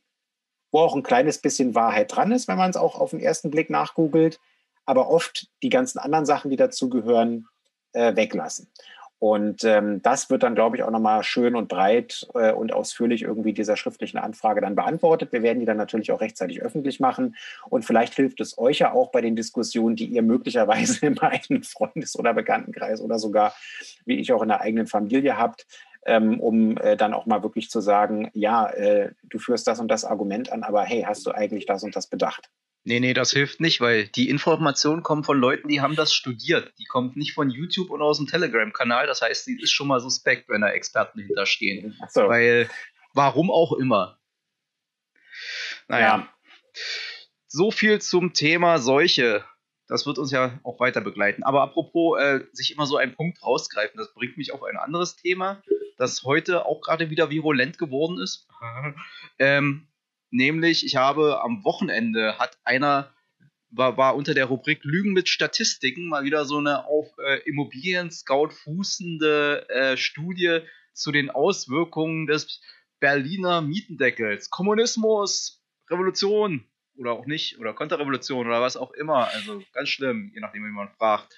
wo auch ein kleines bisschen Wahrheit dran ist, wenn man es auch auf den ersten Blick nachgoogelt, aber oft die ganzen anderen Sachen, die dazu gehören, äh, weglassen. Und ähm, das wird dann, glaube ich, auch nochmal schön und breit äh, und ausführlich irgendwie dieser schriftlichen Anfrage dann beantwortet. Wir werden die dann natürlich auch rechtzeitig öffentlich machen. Und vielleicht hilft es euch ja auch bei den Diskussionen, die ihr möglicherweise im eigenen Freundes- oder Bekanntenkreis oder sogar, wie ich auch in der eigenen Familie habt, ähm, um äh, dann auch mal wirklich zu sagen, ja, äh, du führst das und das Argument an, aber hey, hast du eigentlich das und das bedacht? Nee, nee, das hilft nicht, weil die Informationen kommen von Leuten, die haben das studiert. Die kommt nicht von YouTube und aus dem Telegram-Kanal. Das heißt, die ist schon mal suspekt, wenn da Experten hinterstehen. So. Weil, warum auch immer. Naja. Ja. So viel zum Thema Seuche. Das wird uns ja auch weiter begleiten. Aber apropos äh, sich immer so einen Punkt rausgreifen, das bringt mich auf ein anderes Thema das heute auch gerade wieder virulent geworden ist. ähm, nämlich, ich habe am Wochenende hat einer war, war unter der Rubrik Lügen mit Statistiken mal wieder so eine auf äh, Immobilien-Scout fußende äh, Studie zu den Auswirkungen des Berliner Mietendeckels. Kommunismus, Revolution oder auch nicht, oder Konterrevolution oder was auch immer. Also ganz schlimm, je nachdem, wie man fragt.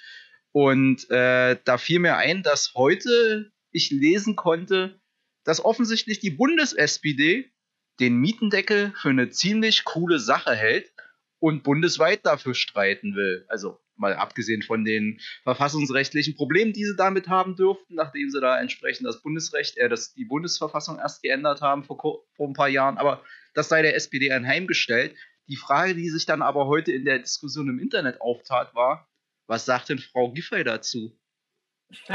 Und äh, da fiel mir ein, dass heute ich lesen konnte, dass offensichtlich die Bundes-SPD den Mietendeckel für eine ziemlich coole Sache hält und bundesweit dafür streiten will. Also mal abgesehen von den verfassungsrechtlichen Problemen, die sie damit haben dürften, nachdem sie da entsprechend das Bundesrecht, äh, das, die Bundesverfassung erst geändert haben vor, vor ein paar Jahren. Aber das sei der SPD anheimgestellt. Die Frage, die sich dann aber heute in der Diskussion im Internet auftat, war, was sagt denn Frau Giffey dazu?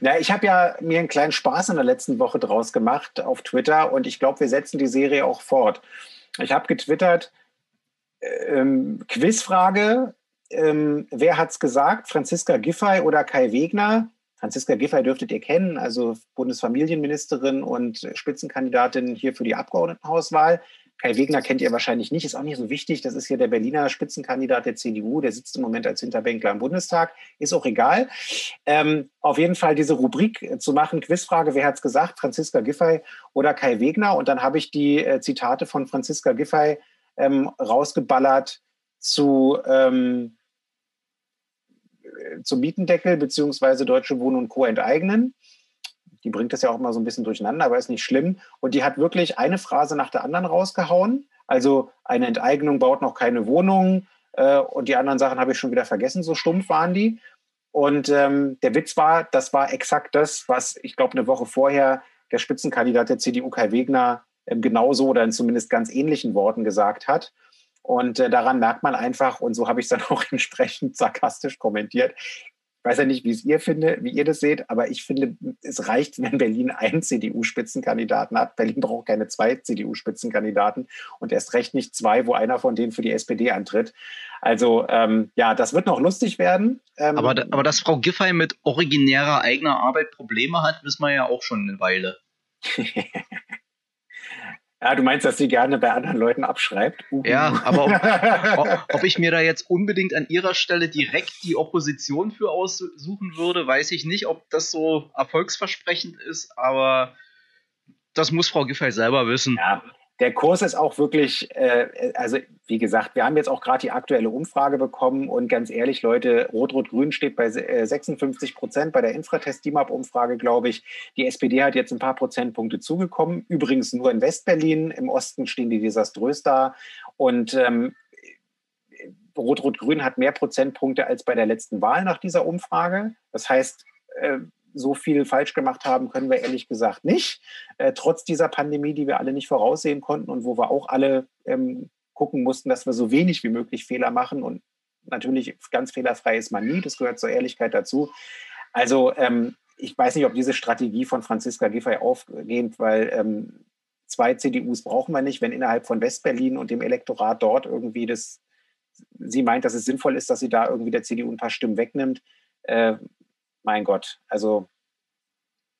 ja, ich habe ja mir einen kleinen Spaß in der letzten Woche draus gemacht auf Twitter und ich glaube, wir setzen die Serie auch fort. Ich habe getwittert, ähm, Quizfrage, ähm, wer es gesagt, Franziska Giffey oder Kai Wegner? Franziska Giffey dürftet ihr kennen, also Bundesfamilienministerin und Spitzenkandidatin hier für die Abgeordnetenhauswahl. Kai Wegner kennt ihr wahrscheinlich nicht, ist auch nicht so wichtig. Das ist hier der Berliner Spitzenkandidat der CDU. Der sitzt im Moment als Hinterbänkler im Bundestag. Ist auch egal. Ähm, auf jeden Fall diese Rubrik zu machen, Quizfrage, wer hat es gesagt? Franziska Giffey oder Kai Wegner? Und dann habe ich die äh, Zitate von Franziska Giffey ähm, rausgeballert zu, ähm, zum Mietendeckel beziehungsweise Deutsche Wohnen und Co. enteignen die bringt das ja auch mal so ein bisschen durcheinander, aber ist nicht schlimm. Und die hat wirklich eine Phrase nach der anderen rausgehauen. Also eine Enteignung baut noch keine Wohnung äh, und die anderen Sachen habe ich schon wieder vergessen, so stumpf waren die. Und ähm, der Witz war, das war exakt das, was ich glaube eine Woche vorher der Spitzenkandidat der CDU Kai Wegner ähm, genauso oder in zumindest ganz ähnlichen Worten gesagt hat. Und äh, daran merkt man einfach, und so habe ich es dann auch entsprechend sarkastisch kommentiert, weiß ja nicht, wie es ihr finde, wie ihr das seht, aber ich finde, es reicht, wenn Berlin einen CDU-Spitzenkandidaten hat. Berlin braucht keine zwei CDU-Spitzenkandidaten und erst recht nicht zwei, wo einer von denen für die SPD antritt. Also ähm, ja, das wird noch lustig werden. Ähm, aber, aber dass Frau Giffey mit originärer eigener Arbeit Probleme hat, wissen wir ja auch schon eine Weile. Ja, du meinst, dass sie gerne bei anderen Leuten abschreibt? Uh. Ja, aber ob, ob, ich mir da jetzt unbedingt an ihrer Stelle direkt die Opposition für aussuchen würde, weiß ich nicht, ob das so erfolgsversprechend ist, aber das muss Frau Giffey selber wissen. Ja, der Kurs ist auch wirklich, äh, also wie gesagt, wir haben jetzt auch gerade die aktuelle Umfrage bekommen und ganz ehrlich, Leute, Rot-Rot-Grün steht bei 56 äh, Prozent bei der Infratest-DIMAP-Umfrage, glaube ich. Die SPD hat jetzt ein paar Prozentpunkte zugekommen, übrigens nur in Westberlin. Im Osten stehen die desaströs da und ähm, Rot-Rot-Grün hat mehr Prozentpunkte als bei der letzten Wahl nach dieser Umfrage. Das heißt, äh, so viel falsch gemacht haben, können wir ehrlich gesagt nicht. Äh, trotz dieser Pandemie, die wir alle nicht voraussehen konnten und wo wir auch alle ähm, gucken mussten, dass wir so wenig wie möglich Fehler machen. Und natürlich ganz fehlerfrei ist man nie, das gehört zur Ehrlichkeit dazu. Also ähm, ich weiß nicht, ob diese Strategie von Franziska Giffey aufgeht, weil ähm, zwei CDUs brauchen wir nicht, wenn innerhalb von Westberlin und dem Elektorat dort irgendwie das, sie meint, dass es sinnvoll ist, dass sie da irgendwie der CDU ein paar Stimmen wegnimmt. Äh, mein Gott, also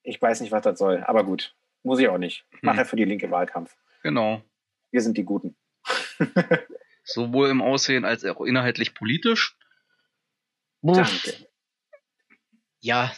ich weiß nicht, was das soll, aber gut, muss ich auch nicht. Ich mache hm. für die linke Wahlkampf. Genau. Wir sind die Guten. Sowohl im Aussehen als auch inhaltlich politisch. Danke. Ja.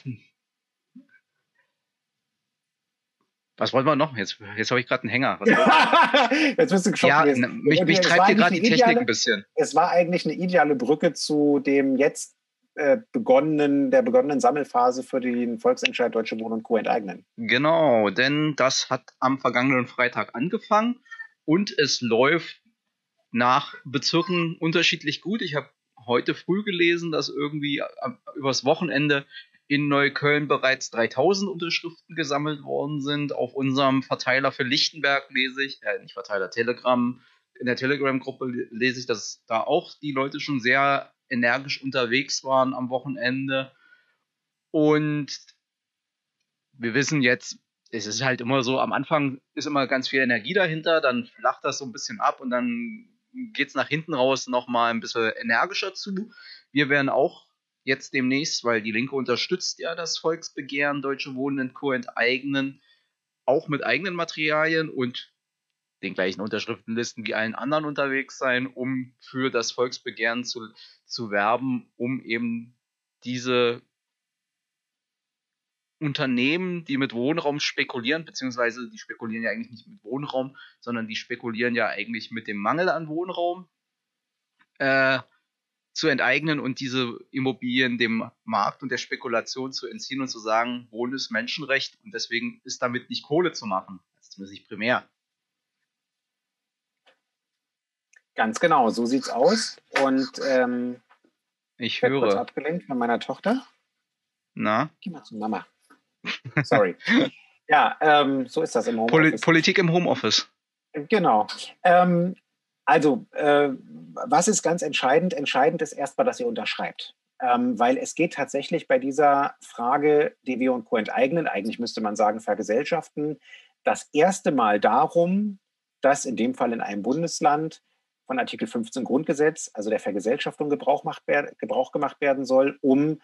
Was wollen wir noch? Jetzt, jetzt habe ich gerade einen Hänger. jetzt bist du geschockt. Ja, mich, mich treibt hier gerade die Technik ideale, ein bisschen. Es war eigentlich eine ideale Brücke zu dem jetzt äh, begonnenen, der begonnenen Sammelphase für den Volksentscheid Deutsche Wohnen und Co. enteignen. Genau, denn das hat am vergangenen Freitag angefangen und es läuft nach Bezirken unterschiedlich gut. Ich habe heute früh gelesen, dass irgendwie übers Wochenende in Neukölln bereits 3000 Unterschriften gesammelt worden sind. Auf unserem Verteiler für Lichtenberg lese ich, äh, nicht Verteiler, Telegram, in der Telegram-Gruppe lese ich, dass da auch die Leute schon sehr energisch unterwegs waren am Wochenende. Und wir wissen jetzt, es ist halt immer so, am Anfang ist immer ganz viel Energie dahinter, dann flacht das so ein bisschen ab und dann geht es nach hinten raus nochmal ein bisschen energischer zu. Wir werden auch jetzt demnächst, weil die Linke unterstützt ja das Volksbegehren Deutsche Wohnen Co. enteignen, auch mit eigenen Materialien und den gleichen Unterschriftenlisten wie allen anderen unterwegs sein, um für das Volksbegehren zu, zu werben, um eben diese Unternehmen, die mit Wohnraum spekulieren, beziehungsweise die spekulieren ja eigentlich nicht mit Wohnraum, sondern die spekulieren ja eigentlich mit dem Mangel an Wohnraum, äh, zu enteignen und diese Immobilien dem Markt und der Spekulation zu entziehen und zu sagen, Wohnen ist Menschenrecht und deswegen ist damit nicht Kohle zu machen, also zumindest nicht primär. Ganz genau, so sieht's aus. Und ähm, ich höre. Kurz abgelenkt von meiner Tochter. Na? Geh mal zu Mama. Sorry. ja, ähm, so ist das im Homeoffice. Poli Politik im Homeoffice. Genau. Ähm, also, äh, was ist ganz entscheidend? Entscheidend ist erstmal, dass ihr unterschreibt. Ähm, weil es geht tatsächlich bei dieser Frage, die wir und Co. enteignen, eigentlich müsste man sagen Vergesellschaften, das erste Mal darum, dass in dem Fall in einem Bundesland von Artikel 15 Grundgesetz, also der Vergesellschaftung, Gebrauch, macht, Gebrauch gemacht werden soll, um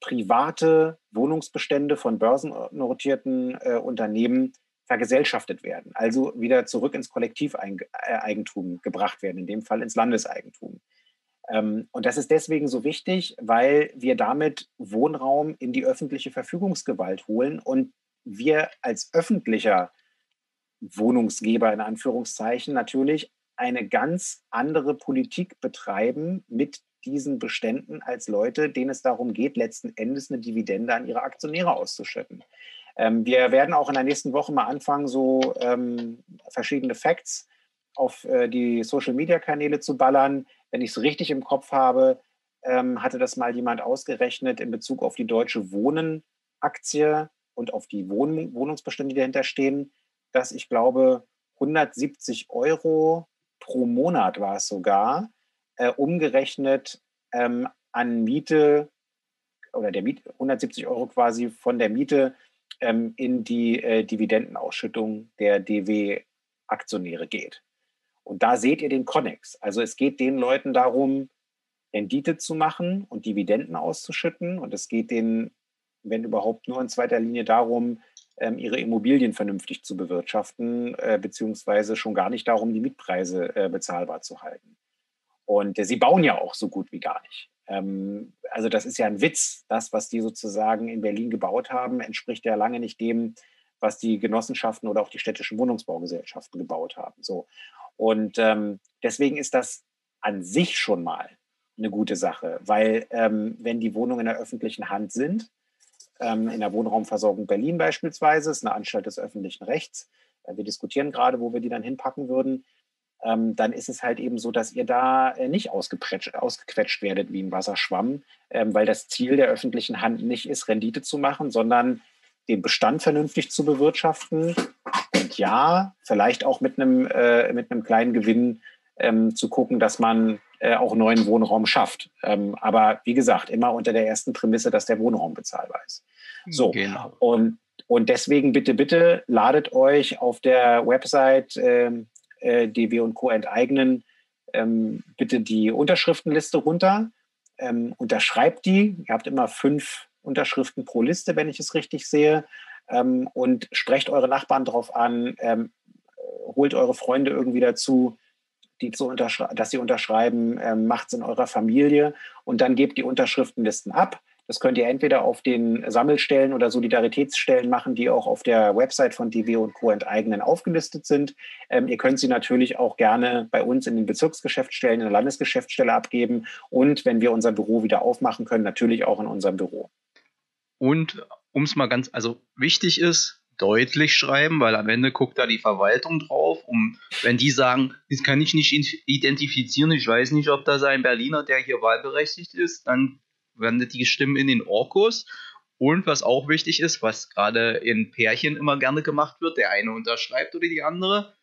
private Wohnungsbestände von börsennotierten äh, Unternehmen vergesellschaftet werden, also wieder zurück ins Kollektiveigentum gebracht werden, in dem Fall ins Landeseigentum. Ähm, und das ist deswegen so wichtig, weil wir damit Wohnraum in die öffentliche Verfügungsgewalt holen und wir als öffentlicher Wohnungsgeber in Anführungszeichen natürlich eine ganz andere Politik betreiben mit diesen Beständen als Leute, denen es darum geht, letzten Endes eine Dividende an ihre Aktionäre auszuschütten. Ähm, wir werden auch in der nächsten Woche mal anfangen, so ähm, verschiedene Facts auf äh, die Social-Media-Kanäle zu ballern. Wenn ich es richtig im Kopf habe, ähm, hatte das mal jemand ausgerechnet in Bezug auf die deutsche Wohnen-Aktie und auf die Wohn Wohnungsbestände, die dahinter stehen, dass ich glaube, 170 Euro pro Monat war es sogar, äh, umgerechnet ähm, an Miete oder der Miet 170 Euro quasi von der Miete ähm, in die äh, Dividendenausschüttung der DW-Aktionäre geht. Und da seht ihr den Connex. Also es geht den Leuten darum, Rendite zu machen und Dividenden auszuschütten. Und es geht denen, wenn überhaupt, nur in zweiter Linie darum, ihre Immobilien vernünftig zu bewirtschaften, äh, beziehungsweise schon gar nicht darum, die Mietpreise äh, bezahlbar zu halten. Und äh, sie bauen ja auch so gut wie gar nicht. Ähm, also das ist ja ein Witz. Das, was die sozusagen in Berlin gebaut haben, entspricht ja lange nicht dem, was die Genossenschaften oder auch die städtischen Wohnungsbaugesellschaften gebaut haben. So. Und ähm, deswegen ist das an sich schon mal eine gute Sache, weil ähm, wenn die Wohnungen in der öffentlichen Hand sind, ähm, in der Wohnraumversorgung Berlin beispielsweise, ist eine Anstalt des öffentlichen Rechts, äh, wir diskutieren gerade, wo wir die dann hinpacken würden, ähm, dann ist es halt eben so, dass ihr da äh, nicht ausgequetscht werdet wie ein Wasserschwamm, ähm, weil das Ziel der öffentlichen Hand nicht ist, Rendite zu machen, sondern den Bestand vernünftig zu bewirtschaften. Und ja, vielleicht auch mit einem, äh, mit einem kleinen Gewinn ähm, zu gucken, dass man äh, auch neuen Wohnraum schafft. Ähm, aber wie gesagt, immer unter der ersten Prämisse, dass der Wohnraum bezahlbar ist. So, genau. und, und deswegen bitte, bitte ladet euch auf der Website, ähm, äh, die wir und Co. enteignen, ähm, bitte die Unterschriftenliste runter, ähm, unterschreibt die. Ihr habt immer fünf Unterschriften pro Liste, wenn ich es richtig sehe. Ähm, und sprecht eure Nachbarn darauf an, ähm, holt eure Freunde irgendwie dazu, die zu dass sie unterschreiben, ähm, macht es in eurer Familie und dann gebt die Unterschriftenlisten ab. Das könnt ihr entweder auf den Sammelstellen oder Solidaritätsstellen machen, die auch auf der Website von DW und Co. enteignen aufgelistet sind. Ähm, ihr könnt sie natürlich auch gerne bei uns in den Bezirksgeschäftsstellen, in der Landesgeschäftsstelle abgeben und wenn wir unser Büro wieder aufmachen können, natürlich auch in unserem Büro. Und um es mal ganz, also wichtig ist, deutlich schreiben, weil am Ende guckt da die Verwaltung drauf. Um, wenn die sagen, das kann ich nicht identifizieren, ich weiß nicht, ob da sein Berliner, der hier wahlberechtigt ist, dann werden die Stimmen in den Orkus. Und was auch wichtig ist, was gerade in Pärchen immer gerne gemacht wird, der eine unterschreibt oder die andere,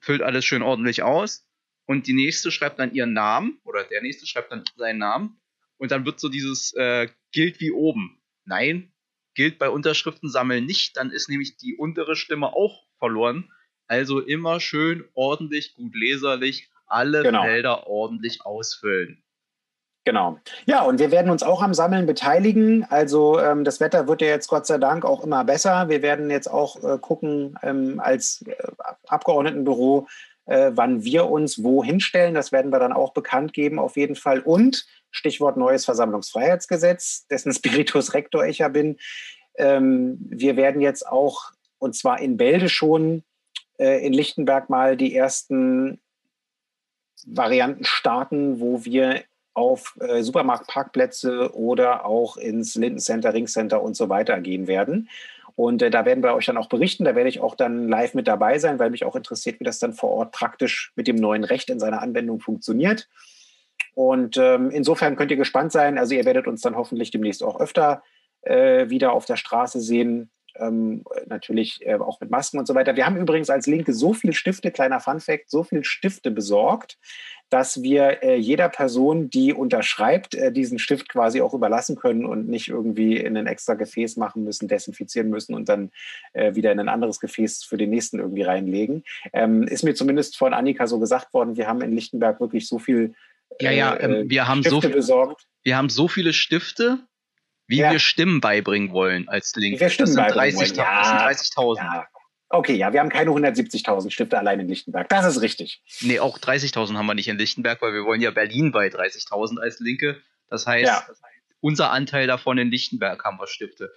füllt alles schön ordentlich aus und die nächste schreibt dann ihren Namen oder der nächste schreibt dann seinen Namen und dann wird so dieses äh, gilt wie oben. Nein, gilt bei Unterschriften sammeln nicht, dann ist nämlich die untere Stimme auch verloren. Also immer schön ordentlich, gut leserlich, alle genau. Felder ordentlich ausfüllen. Genau. Ja, und wir werden uns auch am Sammeln beteiligen. Also ähm, das Wetter wird ja jetzt Gott sei Dank auch immer besser. Wir werden jetzt auch äh, gucken ähm, als äh, Abgeordnetenbüro, äh, wann wir uns wo hinstellen. Das werden wir dann auch bekannt geben auf jeden Fall. Und Stichwort neues Versammlungsfreiheitsgesetz, dessen Spiritus Rector ich ja bin. Ähm, wir werden jetzt auch, und zwar in Bälde schon, äh, in Lichtenberg mal die ersten Varianten starten, wo wir auf äh, Supermarktparkplätze oder auch ins Lindencenter, Ringcenter und so weiter gehen werden. Und äh, da werden wir euch dann auch berichten. Da werde ich auch dann live mit dabei sein, weil mich auch interessiert, wie das dann vor Ort praktisch mit dem neuen Recht in seiner Anwendung funktioniert. Und ähm, insofern könnt ihr gespannt sein. Also ihr werdet uns dann hoffentlich demnächst auch öfter äh, wieder auf der Straße sehen. Ähm, natürlich äh, auch mit Masken und so weiter. Wir haben übrigens als Linke so viel Stifte, kleiner Funfact, so viel Stifte besorgt, dass wir äh, jeder Person, die unterschreibt, äh, diesen Stift quasi auch überlassen können und nicht irgendwie in ein extra Gefäß machen müssen, desinfizieren müssen und dann äh, wieder in ein anderes Gefäß für den nächsten irgendwie reinlegen. Ähm, ist mir zumindest von Annika so gesagt worden, wir haben in Lichtenberg wirklich so viel ja, ja, äh, ähm, wir, haben so viel, besorgt. wir haben so viele Stifte, wie ja. wir Stimmen beibringen wollen als Link. Wir Stimmen das sind 30.000. Ja, 30 ja. Okay, ja, wir haben keine 170.000 Stifte allein in Lichtenberg. Das ist richtig. Nee, auch 30.000 haben wir nicht in Lichtenberg, weil wir wollen ja Berlin bei 30.000 als Linke. Das heißt, ja. unser Anteil davon in Lichtenberg haben wir Stifte.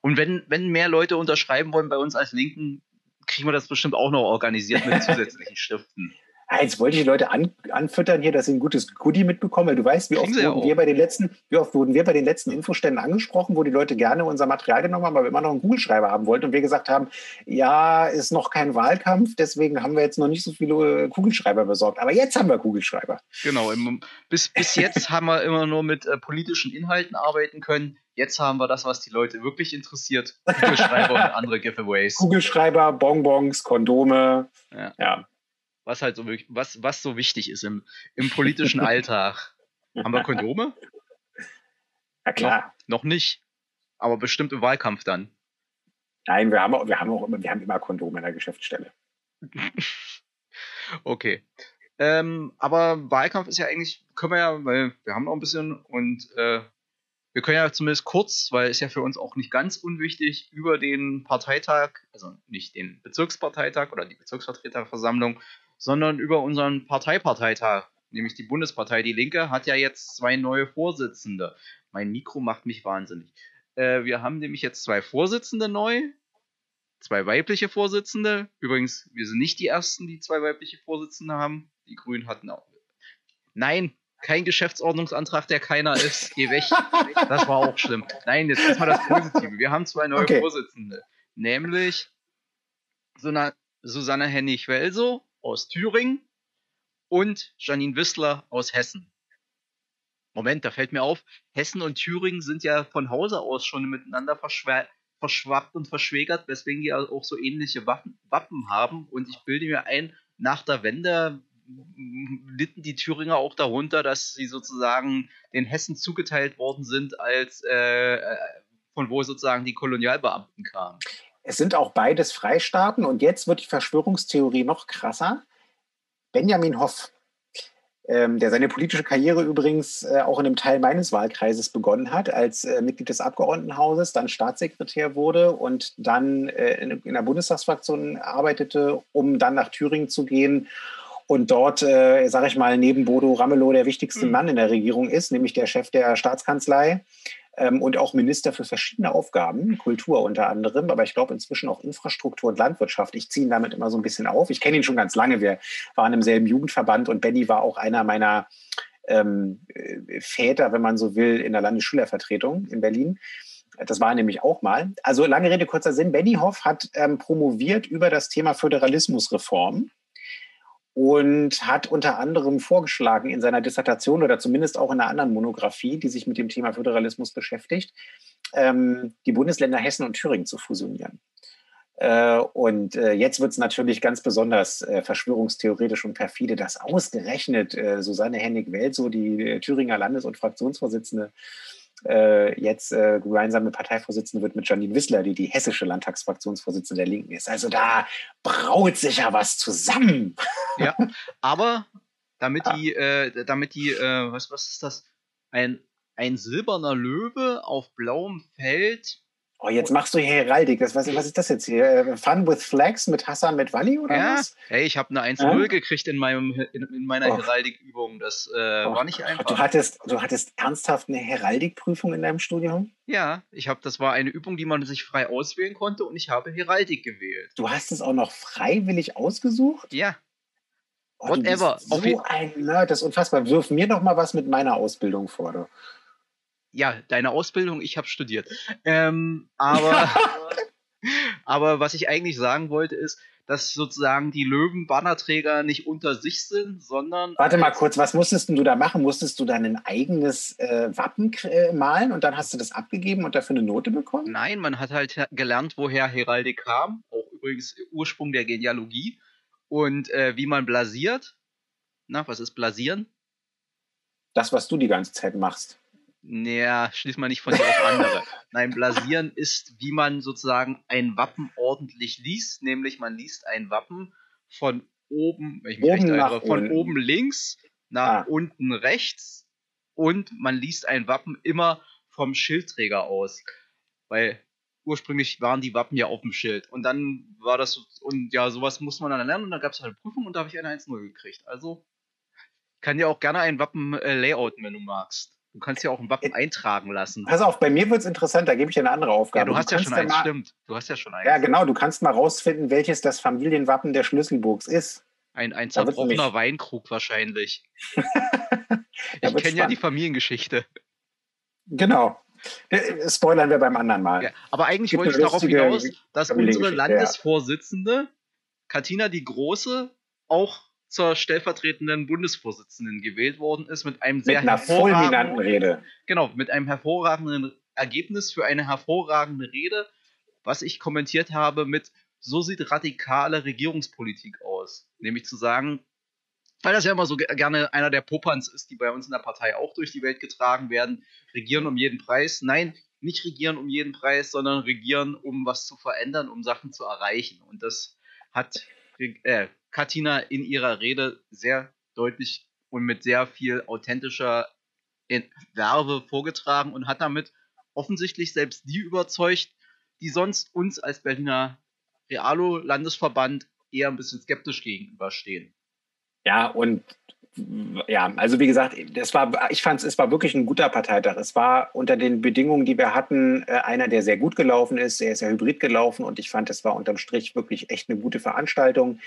Und wenn, wenn mehr Leute unterschreiben wollen bei uns als Linken, kriegen wir das bestimmt auch noch organisiert mit zusätzlichen Stiften. Ah, jetzt wollte ich die Leute an, anfüttern hier, dass sie ein gutes Goodie mitbekommen, weil du weißt, wie oft, wurden wir bei den letzten, wie oft wurden wir bei den letzten Infoständen angesprochen, wo die Leute gerne unser Material genommen haben, aber immer noch einen Kugelschreiber haben wollten und wir gesagt haben, ja, ist noch kein Wahlkampf, deswegen haben wir jetzt noch nicht so viele äh, Kugelschreiber besorgt. Aber jetzt haben wir Kugelschreiber. Genau, im, bis, bis jetzt haben wir immer nur mit äh, politischen Inhalten arbeiten können. Jetzt haben wir das, was die Leute wirklich interessiert. Kugelschreiber und andere Giveaways. Kugelschreiber, Bonbons, Kondome. ja. ja was halt so was, was so wichtig ist im, im politischen Alltag. Haben wir Kondome? Ja klar. Noch, noch, nicht. Aber bestimmt im Wahlkampf dann. Nein, wir haben, wir haben auch immer, wir haben immer Kondome in der Geschäftsstelle. okay. Ähm, aber Wahlkampf ist ja eigentlich, können wir ja, weil wir haben noch ein bisschen und äh, wir können ja zumindest kurz, weil es ja für uns auch nicht ganz unwichtig, über den Parteitag, also nicht den Bezirksparteitag oder die Bezirksvertreterversammlung, sondern über unseren Parteiparteitag, nämlich die Bundespartei Die Linke, hat ja jetzt zwei neue Vorsitzende. Mein Mikro macht mich wahnsinnig. Äh, wir haben nämlich jetzt zwei Vorsitzende neu, zwei weibliche Vorsitzende. Übrigens, wir sind nicht die Ersten, die zwei weibliche Vorsitzende haben. Die Grünen hatten auch. Nein, kein Geschäftsordnungsantrag, der keiner ist. Geh weg. Das war auch schlimm. Nein, jetzt erstmal das Positive. Wir haben zwei neue okay. Vorsitzende. Nämlich Susanne Hennig-Welso aus Thüringen und Janine Wissler aus Hessen. Moment, da fällt mir auf, Hessen und Thüringen sind ja von Hause aus schon miteinander verschwappt und verschwägert, weswegen die auch so ähnliche Wappen haben. Und ich bilde mir ein, nach der Wende litten die Thüringer auch darunter, dass sie sozusagen den Hessen zugeteilt worden sind, als äh, äh, von wo sozusagen die Kolonialbeamten kamen. Es sind auch beides Freistaaten und jetzt wird die Verschwörungstheorie noch krasser. Benjamin Hoff, ähm, der seine politische Karriere übrigens äh, auch in einem Teil meines Wahlkreises begonnen hat, als äh, Mitglied des Abgeordnetenhauses, dann Staatssekretär wurde und dann äh, in, in der Bundestagsfraktion arbeitete, um dann nach Thüringen zu gehen und dort, äh, sage ich mal, neben Bodo Ramelow der wichtigste mhm. Mann in der Regierung ist, nämlich der Chef der Staatskanzlei ähm, und auch Minister für verschiedene Aufgaben, Kultur unter anderem, aber ich glaube inzwischen auch Infrastruktur und Landwirtschaft. Ich ziehe ihn damit immer so ein bisschen auf. Ich kenne ihn schon ganz lange. Wir waren im selben Jugendverband und Benny war auch einer meiner ähm, äh, Väter, wenn man so will, in der Landesschülervertretung in Berlin. Das war nämlich auch mal. Also lange Rede, kurzer Sinn. Benny Hoff hat ähm, promoviert über das Thema Föderalismusreform und hat unter anderem vorgeschlagen in seiner Dissertation oder zumindest auch in einer anderen Monographie, die sich mit dem Thema Föderalismus beschäftigt, ähm, die Bundesländer Hessen und Thüringen zu fusionieren. Äh, und äh, jetzt wird es natürlich ganz besonders äh, verschwörungstheoretisch und perfide, dass ausgerechnet äh, Susanne Hennig-Welt, so die äh, Thüringer Landes- und Fraktionsvorsitzende, jetzt äh, gemeinsame Parteivorsitzende wird mit Janine Wissler, die die hessische Landtagsfraktionsvorsitzende der Linken ist. Also da braut sich ja was zusammen. Ja, aber damit ja. die, äh, damit die, äh, was, was ist das? Ein, ein silberner Löwe auf blauem Feld Oh, jetzt machst du hier Heraldik. Das, was, was ist das jetzt hier? Äh, Fun with Flags mit Hassan mit Wally oder ja. was? Hey, ich habe eine 1-0 ja? gekriegt in, meinem, in, in meiner oh. Heraldikübung. Das äh, oh. war nicht einfach. Du hattest, du hattest ernsthaft eine Heraldikprüfung in deinem Studium? Ja, ich habe, das war eine Übung, die man sich frei auswählen konnte und ich habe Heraldik gewählt. Du hast es auch noch freiwillig ausgesucht? Ja. Oh, Whatever. so ein Nerd, das ist unfassbar. Wirf mir doch mal was mit meiner Ausbildung vor. Du ja, deine Ausbildung, ich habe studiert. Ähm, aber, aber was ich eigentlich sagen wollte, ist, dass sozusagen die Löwen-Bannerträger nicht unter sich sind, sondern. Warte mal kurz, was musstest du da machen? Musstest du dann ein eigenes äh, Wappen äh, malen und dann hast du das abgegeben und dafür eine Note bekommen? Nein, man hat halt gelernt, woher Heraldik kam, auch übrigens Ursprung der Genealogie und äh, wie man blasiert. Na, was ist Blasieren? Das, was du die ganze Zeit machst. Naja, schließt man nicht von dir auf andere. Nein, Blasieren ist, wie man sozusagen ein Wappen ordentlich liest, nämlich man liest ein Wappen von oben, wenn ich mich oben recht erinnere, von unten. oben links nach ah. unten rechts und man liest ein Wappen immer vom Schildträger aus. Weil ursprünglich waren die Wappen ja auf dem Schild. Und dann war das, und ja, sowas muss man dann lernen und dann gab es halt eine Prüfung und da habe ich eine 1-0 gekriegt. Also kann dir auch gerne ein Wappen äh, layouten, wenn du magst. Du kannst ja auch ein Wappen äh, eintragen lassen. Pass auf, bei mir wird es interessant, da gebe ich dir eine andere Aufgabe. Ja, du hast du ja schon eins, mal, stimmt. Du hast ja schon eins. Ja, genau, du kannst mal rausfinden, welches das Familienwappen der Schlüsselburgs ist. Ein, ein zerbrochener Weinkrug wahrscheinlich. ich kenne ja die Familiengeschichte. Genau. Äh, spoilern wir beim anderen Mal. Ja, aber eigentlich Gibt wollte ich darauf hinaus, dass unsere Landesvorsitzende, Katina die Große, auch zur stellvertretenden Bundesvorsitzenden gewählt worden ist mit einem sehr mit einer hervorragenden Rede. Genau, mit einem hervorragenden Ergebnis für eine hervorragende Rede, was ich kommentiert habe mit so sieht radikale Regierungspolitik aus, nämlich zu sagen, weil das ja immer so gerne einer der Popanz ist, die bei uns in der Partei auch durch die Welt getragen werden, regieren um jeden Preis. Nein, nicht regieren um jeden Preis, sondern regieren, um was zu verändern, um Sachen zu erreichen. Und das hat äh, Katina in ihrer Rede sehr deutlich und mit sehr viel authentischer Werbe vorgetragen und hat damit offensichtlich selbst die überzeugt, die sonst uns als Berliner Realo-Landesverband eher ein bisschen skeptisch gegenüberstehen. Ja, und ja, also wie gesagt, das war, ich fand es war wirklich ein guter Parteitag. Es war unter den Bedingungen, die wir hatten, äh, einer, der sehr gut gelaufen ist. Er ist ja hybrid gelaufen und ich fand, es war unterm Strich wirklich echt eine gute Veranstaltung.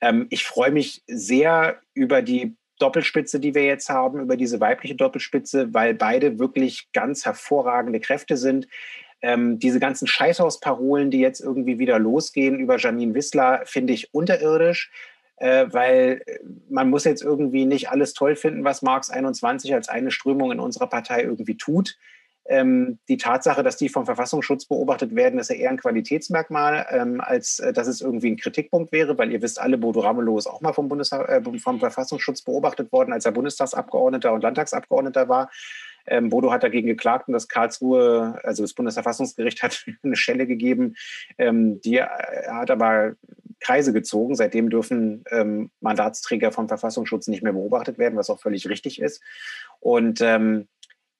Ähm, ich freue mich sehr über die Doppelspitze, die wir jetzt haben, über diese weibliche Doppelspitze, weil beide wirklich ganz hervorragende Kräfte sind. Ähm, diese ganzen Scheißhausparolen, die jetzt irgendwie wieder losgehen über Janine Wissler, finde ich unterirdisch äh, weil äh, man muss jetzt irgendwie nicht alles toll finden, was Marx 21 als eine Strömung in unserer Partei irgendwie tut. Ähm, die Tatsache, dass die vom Verfassungsschutz beobachtet werden, ist ja eher ein Qualitätsmerkmal, ähm, als äh, dass es irgendwie ein Kritikpunkt wäre, weil ihr wisst alle, Bodo Ramelow ist auch mal vom, Bundestag, äh, vom Verfassungsschutz beobachtet worden, als er Bundestagsabgeordneter und Landtagsabgeordneter war. Ähm, Bodo hat dagegen geklagt und das Karlsruhe, also das Bundesverfassungsgericht hat eine Schelle gegeben. Ähm, die äh, hat aber Kreise gezogen. Seitdem dürfen ähm, Mandatsträger vom Verfassungsschutz nicht mehr beobachtet werden, was auch völlig richtig ist. Und ähm,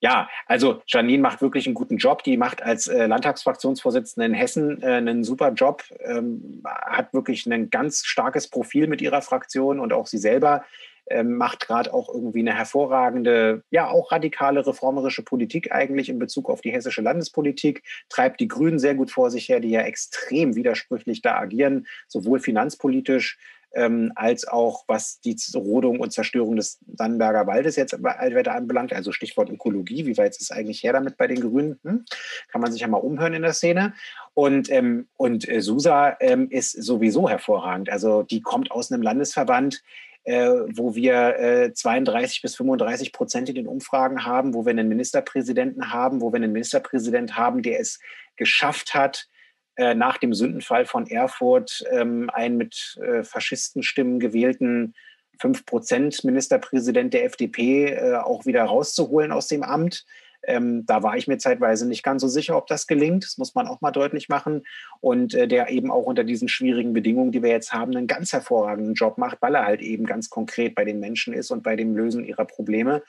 ja, also Janine macht wirklich einen guten Job. Die macht als äh, Landtagsfraktionsvorsitzende in Hessen äh, einen super Job, ähm, hat wirklich ein ganz starkes Profil mit ihrer Fraktion und auch sie selber ähm, macht gerade auch irgendwie eine hervorragende, ja auch radikale reformerische Politik eigentlich in Bezug auf die hessische Landespolitik, treibt die Grünen sehr gut vor sich her, die ja extrem widersprüchlich da agieren, sowohl finanzpolitisch ähm, als auch was die Rodung und Zerstörung des Dannenberger Waldes jetzt weiter anbelangt, also Stichwort Ökologie, wie weit ist es eigentlich her damit bei den Grünen? Hm? Kann man sich ja mal umhören in der Szene. Und, ähm, und äh, Susa ähm, ist sowieso hervorragend. Also die kommt aus einem Landesverband, äh, wo wir äh, 32 bis 35 Prozent in den Umfragen haben, wo wir einen Ministerpräsidenten haben, wo wir einen Ministerpräsident haben, der es geschafft hat, äh, nach dem Sündenfall von Erfurt ähm, einen mit äh, Faschistenstimmen gewählten 5% Ministerpräsident der FDP äh, auch wieder rauszuholen aus dem Amt. Ähm, da war ich mir zeitweise nicht ganz so sicher, ob das gelingt. Das muss man auch mal deutlich machen. Und äh, der eben auch unter diesen schwierigen Bedingungen, die wir jetzt haben, einen ganz hervorragenden Job macht, weil er halt eben ganz konkret bei den Menschen ist und bei dem Lösen ihrer Probleme.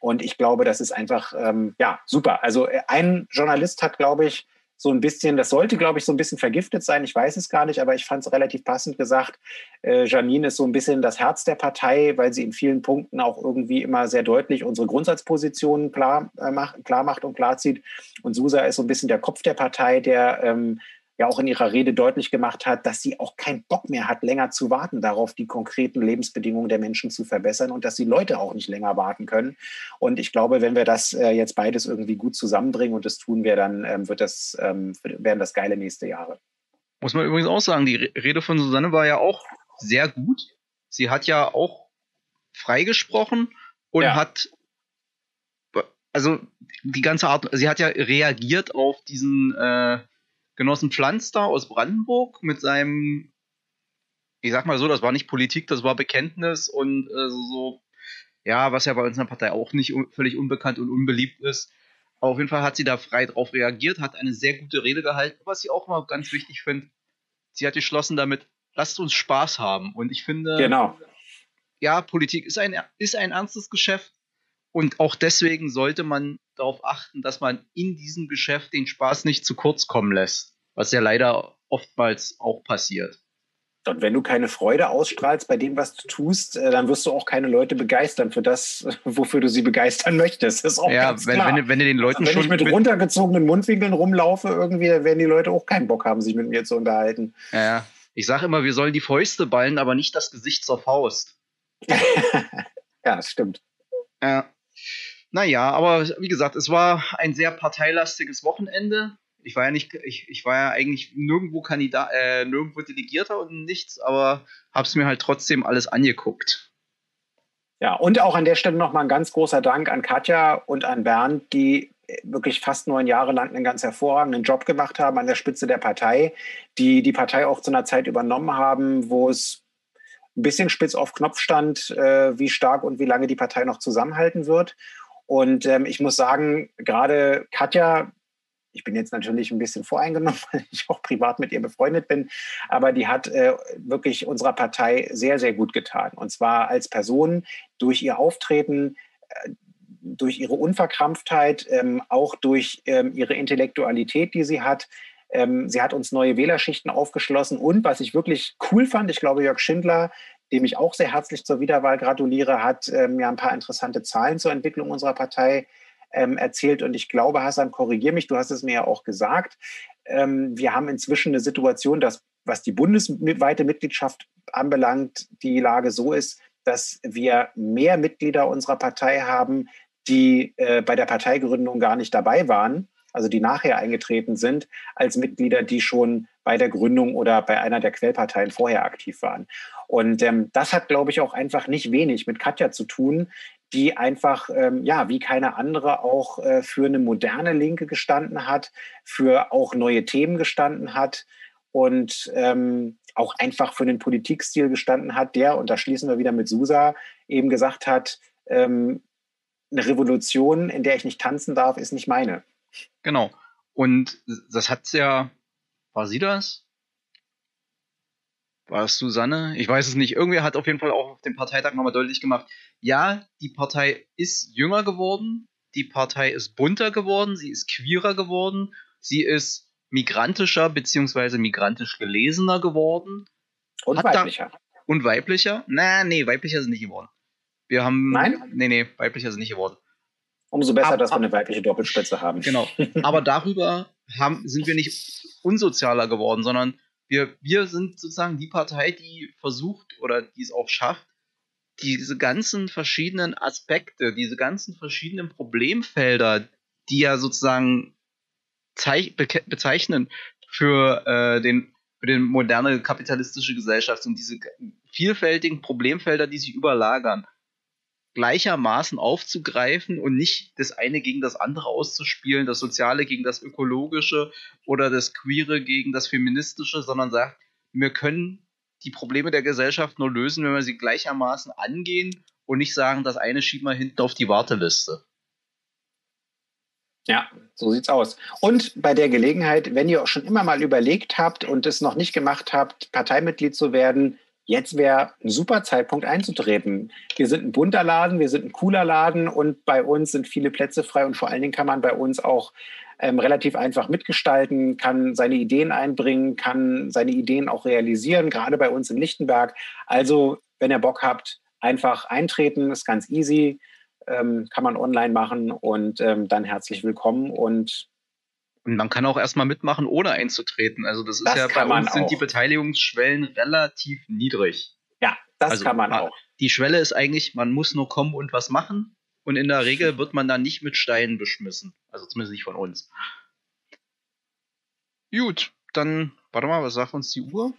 Und ich glaube, das ist einfach, ähm, ja, super. Also äh, ein Journalist hat, glaube ich, so ein bisschen, das sollte, glaube ich, so ein bisschen vergiftet sein. Ich weiß es gar nicht, aber ich fand es relativ passend gesagt. Äh, Janine ist so ein bisschen das Herz der Partei, weil sie in vielen Punkten auch irgendwie immer sehr deutlich unsere Grundsatzpositionen klar, äh, macht, klar macht und klar zieht. Und Susa ist so ein bisschen der Kopf der Partei, der ähm, ja auch in ihrer Rede deutlich gemacht hat, dass sie auch keinen Bock mehr hat, länger zu warten darauf, die konkreten Lebensbedingungen der Menschen zu verbessern und dass die Leute auch nicht länger warten können. Und ich glaube, wenn wir das äh, jetzt beides irgendwie gut zusammenbringen und das tun wir, dann ähm, wird das, ähm, werden das geile nächste Jahre. Muss man übrigens auch sagen, die Rede von Susanne war ja auch sehr gut. Sie hat ja auch freigesprochen und ja. hat also die ganze Art, sie hat ja reagiert auf diesen äh, Genossen Pflanster aus Brandenburg mit seinem, ich sag mal so, das war nicht Politik, das war Bekenntnis und äh, so, ja, was ja bei uns in der Partei auch nicht un völlig unbekannt und unbeliebt ist. Aber auf jeden Fall hat sie da frei drauf reagiert, hat eine sehr gute Rede gehalten, was ich auch mal ganz wichtig finde. Sie hat geschlossen damit, lasst uns Spaß haben. Und ich finde, genau. ja, Politik ist ein, ist ein ernstes Geschäft. Und auch deswegen sollte man darauf achten, dass man in diesem Geschäft den Spaß nicht zu kurz kommen lässt, was ja leider oftmals auch passiert. Und wenn du keine Freude ausstrahlst bei dem, was du tust, äh, dann wirst du auch keine Leute begeistern für das, wofür du sie begeistern möchtest. Das ist auch ja, ganz wenn, klar. Wenn, wenn du den Leuten wenn schon ich mit, mit runtergezogenen Mundwinkeln rumlaufe, irgendwie, dann werden die Leute auch keinen Bock haben, sich mit mir zu unterhalten. Ja, ich sage immer, wir sollen die Fäuste ballen, aber nicht das Gesicht zur Faust. ja, das stimmt. Ja. Naja, aber wie gesagt, es war ein sehr parteilastiges Wochenende. Ich war ja nicht, ich, ich war ja eigentlich nirgendwo Kandidat, äh, nirgendwo Delegierter und nichts, aber habe es mir halt trotzdem alles angeguckt. Ja, und auch an der Stelle nochmal ein ganz großer Dank an Katja und an Bernd, die wirklich fast neun Jahre lang einen ganz hervorragenden Job gemacht haben an der Spitze der Partei, die die Partei auch zu einer Zeit übernommen haben, wo es ein bisschen spitz auf Knopf stand, äh, wie stark und wie lange die Partei noch zusammenhalten wird. Und ähm, ich muss sagen, gerade Katja, ich bin jetzt natürlich ein bisschen voreingenommen, weil ich auch privat mit ihr befreundet bin, aber die hat äh, wirklich unserer Partei sehr, sehr gut getan. Und zwar als Person durch ihr Auftreten, äh, durch ihre Unverkrampftheit, ähm, auch durch ähm, ihre Intellektualität, die sie hat. Ähm, sie hat uns neue Wählerschichten aufgeschlossen und was ich wirklich cool fand, ich glaube, Jörg Schindler, dem ich auch sehr herzlich zur Wiederwahl gratuliere, hat ähm, ja ein paar interessante Zahlen zur Entwicklung unserer Partei ähm, erzählt. Und ich glaube, Hassan, korrigier mich, du hast es mir ja auch gesagt. Ähm, wir haben inzwischen eine Situation, dass, was die bundesweite Mitgliedschaft anbelangt, die Lage so ist, dass wir mehr Mitglieder unserer Partei haben, die äh, bei der Parteigründung gar nicht dabei waren, also die nachher eingetreten sind, als Mitglieder, die schon bei der Gründung oder bei einer der Quellparteien vorher aktiv waren. Und ähm, das hat, glaube ich, auch einfach nicht wenig mit Katja zu tun, die einfach, ähm, ja, wie keine andere auch äh, für eine moderne Linke gestanden hat, für auch neue Themen gestanden hat und ähm, auch einfach für den Politikstil gestanden hat, der, und da schließen wir wieder mit Susa, eben gesagt hat, ähm, eine Revolution, in der ich nicht tanzen darf, ist nicht meine. Genau. Und das hat ja, war sie das? War es Susanne? Ich weiß es nicht. Irgendwer hat auf jeden Fall auch auf dem Parteitag nochmal deutlich gemacht, ja, die Partei ist jünger geworden, die Partei ist bunter geworden, sie ist queerer geworden, sie ist migrantischer bzw. migrantisch gelesener geworden. Und weiblicher. Da, und weiblicher? Na, nee, weiblicher sind nicht geworden. Wir haben. Nein? Nee, nee, weiblicher sind nicht geworden. Umso besser, ab, dass wir eine weibliche Doppelspitze haben. Genau. Aber darüber haben, sind wir nicht unsozialer geworden, sondern wir, wir sind sozusagen die Partei, die versucht oder die es auch schafft, diese ganzen verschiedenen Aspekte, diese ganzen verschiedenen Problemfelder, die ja sozusagen bezeichnen für, äh, den, für den moderne kapitalistische Gesellschaft und diese vielfältigen Problemfelder, die sich überlagern, gleichermaßen aufzugreifen und nicht das eine gegen das andere auszuspielen, das Soziale gegen das Ökologische oder das Queere gegen das Feministische, sondern sagt, wir können die Probleme der Gesellschaft nur lösen, wenn wir sie gleichermaßen angehen und nicht sagen, das eine schieben wir hinten auf die Warteliste. Ja, so sieht's aus. Und bei der Gelegenheit, wenn ihr auch schon immer mal überlegt habt und es noch nicht gemacht habt, Parteimitglied zu werden, jetzt wäre ein super Zeitpunkt einzutreten. Wir sind ein bunter Laden, wir sind ein cooler Laden und bei uns sind viele Plätze frei und vor allen Dingen kann man bei uns auch ähm, relativ einfach mitgestalten, kann seine Ideen einbringen, kann seine Ideen auch realisieren, gerade bei uns in Lichtenberg. Also, wenn ihr Bock habt, einfach eintreten, ist ganz easy, ähm, kann man online machen und ähm, dann herzlich willkommen und und man kann auch erstmal mitmachen, ohne einzutreten. Also das ist das ja bei uns sind die Beteiligungsschwellen relativ niedrig. Ja, das also kann man auch. Die Schwelle ist eigentlich, man muss nur kommen und was machen. Und in der Regel wird man dann nicht mit Steinen beschmissen. Also zumindest nicht von uns. Gut, dann, warte mal, was sagt uns die Uhr?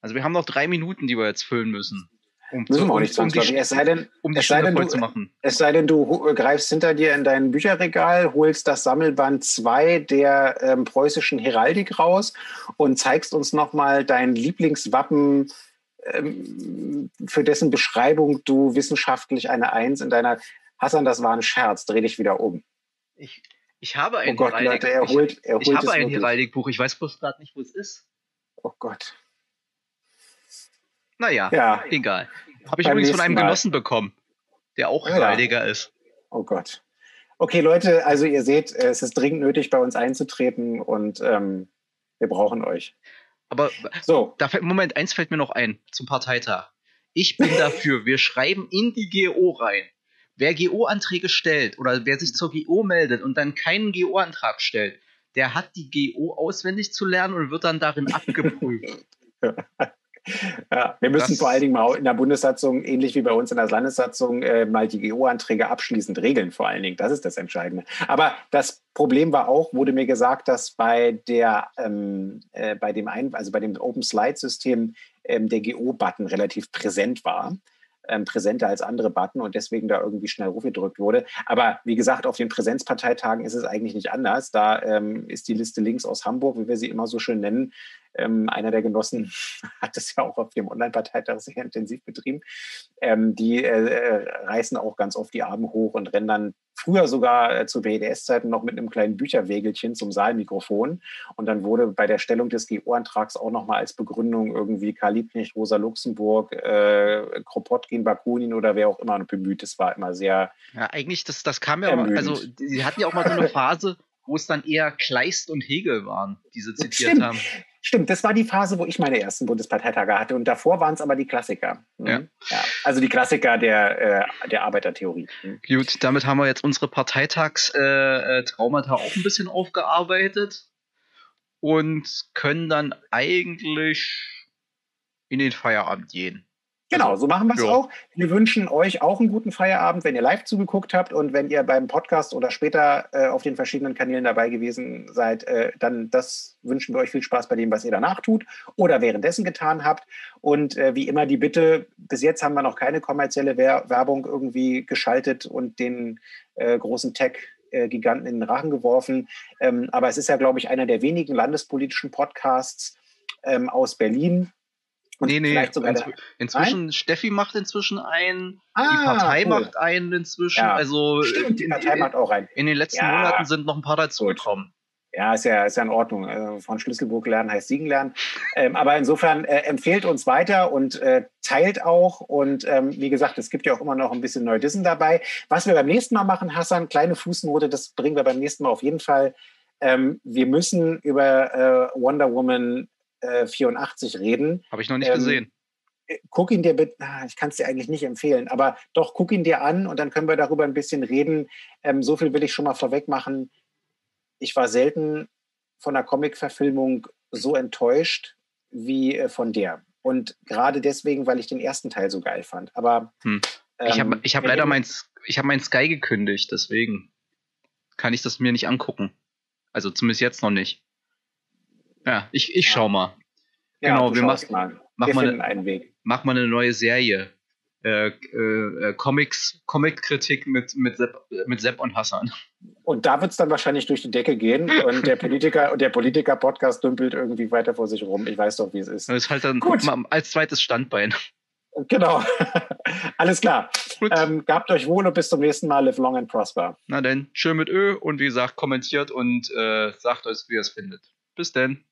Also wir haben noch drei Minuten, die wir jetzt füllen müssen. Um Müssen zu, wir auch nicht um, um es sei denn, um es sei denn, du, zu machen. Es sei denn, du greifst hinter dir in dein Bücherregal, holst das Sammelband 2 der ähm, preußischen Heraldik raus und zeigst uns nochmal dein Lieblingswappen, ähm, für dessen Beschreibung du wissenschaftlich eine Eins in deiner Hassan, das war ein Scherz, dreh dich wieder um. Ich, ich habe ein oh Gott, Leute, er holt, er holt ich, ich habe ein Heraldikbuch, ich weiß bloß gerade nicht, wo es ist. Oh Gott. Naja, ja. egal. Habe ich übrigens von einem Mal. Genossen bekommen, der auch ja. Ist. Oh Gott. Okay, Leute, also ihr seht, es ist dringend nötig, bei uns einzutreten und ähm, wir brauchen euch. Aber so. Da fällt, Moment, eins fällt mir noch ein zum Parteitag. Ich bin dafür, wir schreiben in die GO rein. Wer GO-Anträge stellt oder wer sich zur GO meldet und dann keinen GO-Antrag stellt, der hat die GO auswendig zu lernen und wird dann darin abgeprüft. Ja, wir müssen das vor allen Dingen mal in der Bundessatzung, ähnlich wie bei uns in der Landessatzung, äh, mal die GO-Anträge abschließend regeln, vor allen Dingen. Das ist das Entscheidende. Aber das Problem war auch, wurde mir gesagt, dass bei der, ähm, äh, bei dem Ein also bei dem Open Slide System ähm, der GO-Button relativ präsent war ähm, präsenter als andere Button und deswegen da irgendwie schnell gedrückt wurde. Aber wie gesagt, auf den Präsenzparteitagen ist es eigentlich nicht anders. Da ähm, ist die Liste links aus Hamburg, wie wir sie immer so schön nennen. Ähm, einer der Genossen hat das ja auch auf dem Online-Parteitag sehr intensiv betrieben. Ähm, die äh, äh, reißen auch ganz oft die Arme hoch und rennen dann früher sogar äh, zu BDS-Zeiten noch mit einem kleinen Bücherwägelchen zum Saalmikrofon. Und dann wurde bei der Stellung des GO-Antrags auch nochmal als Begründung irgendwie Karl Liebknecht, Rosa Luxemburg, äh, Kropotkin, Bakunin oder wer auch immer bemüht. Das war immer sehr. Ja, eigentlich, das, das kam ja, ermüdend. also sie hatten ja auch mal so eine Phase, wo es dann eher Kleist und Hegel waren, die sie zitiert Stimmt. haben. Stimmt, das war die Phase, wo ich meine ersten Bundesparteitage hatte. Und davor waren es aber die Klassiker. Mhm. Ja. ja. Also die Klassiker der, äh, der Arbeitertheorie. Mhm. Gut, damit haben wir jetzt unsere Parteitagstraumata äh, äh auch ein bisschen aufgearbeitet und können dann eigentlich in den Feierabend gehen. Genau, also, so machen wir es auch. Wir wünschen euch auch einen guten Feierabend, wenn ihr live zugeguckt habt und wenn ihr beim Podcast oder später äh, auf den verschiedenen Kanälen dabei gewesen seid, äh, dann das wünschen wir euch viel Spaß bei dem, was ihr danach tut oder währenddessen getan habt. Und äh, wie immer die Bitte, bis jetzt haben wir noch keine kommerzielle Wer Werbung irgendwie geschaltet und den äh, großen Tech Giganten in den Rachen geworfen. Ähm, aber es ist ja, glaube ich, einer der wenigen landespolitischen Podcasts ähm, aus Berlin, und nee, nee, inzw inzwischen, Nein? Steffi macht inzwischen einen, ah, die Partei cool. macht einen inzwischen. Ja, also stimmt, die Partei in, macht auch einen. In den letzten ja. Monaten sind noch ein paar dazugekommen. Ja, ist ja, ist ja in Ordnung. Also von Schlüsselburg lernen heißt Siegen lernen. Ähm, aber insofern äh, empfehlt uns weiter und äh, teilt auch. Und ähm, wie gesagt, es gibt ja auch immer noch ein bisschen Neudissen dabei. Was wir beim nächsten Mal machen, Hassan, kleine Fußnote, das bringen wir beim nächsten Mal auf jeden Fall. Ähm, wir müssen über äh, Wonder Woman 84 äh, reden. Habe ich noch nicht ähm, gesehen. Äh, guck ihn dir bitte, ah, ich kann es dir eigentlich nicht empfehlen, aber doch guck ihn dir an und dann können wir darüber ein bisschen reden. Ähm, so viel will ich schon mal vorweg machen. Ich war selten von der Comic-Verfilmung so enttäuscht wie äh, von der. Und gerade deswegen, weil ich den ersten Teil so geil fand. Aber hm. ich habe ähm, ich hab leider mein, ich hab mein Sky gekündigt, deswegen kann ich das mir nicht angucken. Also zumindest jetzt noch nicht. Ja, ich, ich schau mal. Ja, genau, wir machen mal. Mach wir mal eine, einen Weg. Mach mal eine neue Serie. Äh, äh, Comics, Comic-Kritik mit, mit, Sepp, mit Sepp und Hassan. Und da wird es dann wahrscheinlich durch die Decke gehen und der Politiker und der Politiker-Podcast dümpelt irgendwie weiter vor sich rum. Ich weiß doch, wie es ist. Das ist halt dann Gut. als zweites Standbein. Genau. Alles klar. Ähm, gabt euch wohl und bis zum nächsten Mal. Live long and prosper. Na denn, schön mit Ö und wie gesagt, kommentiert und äh, sagt euch, wie ihr es findet. Bis denn.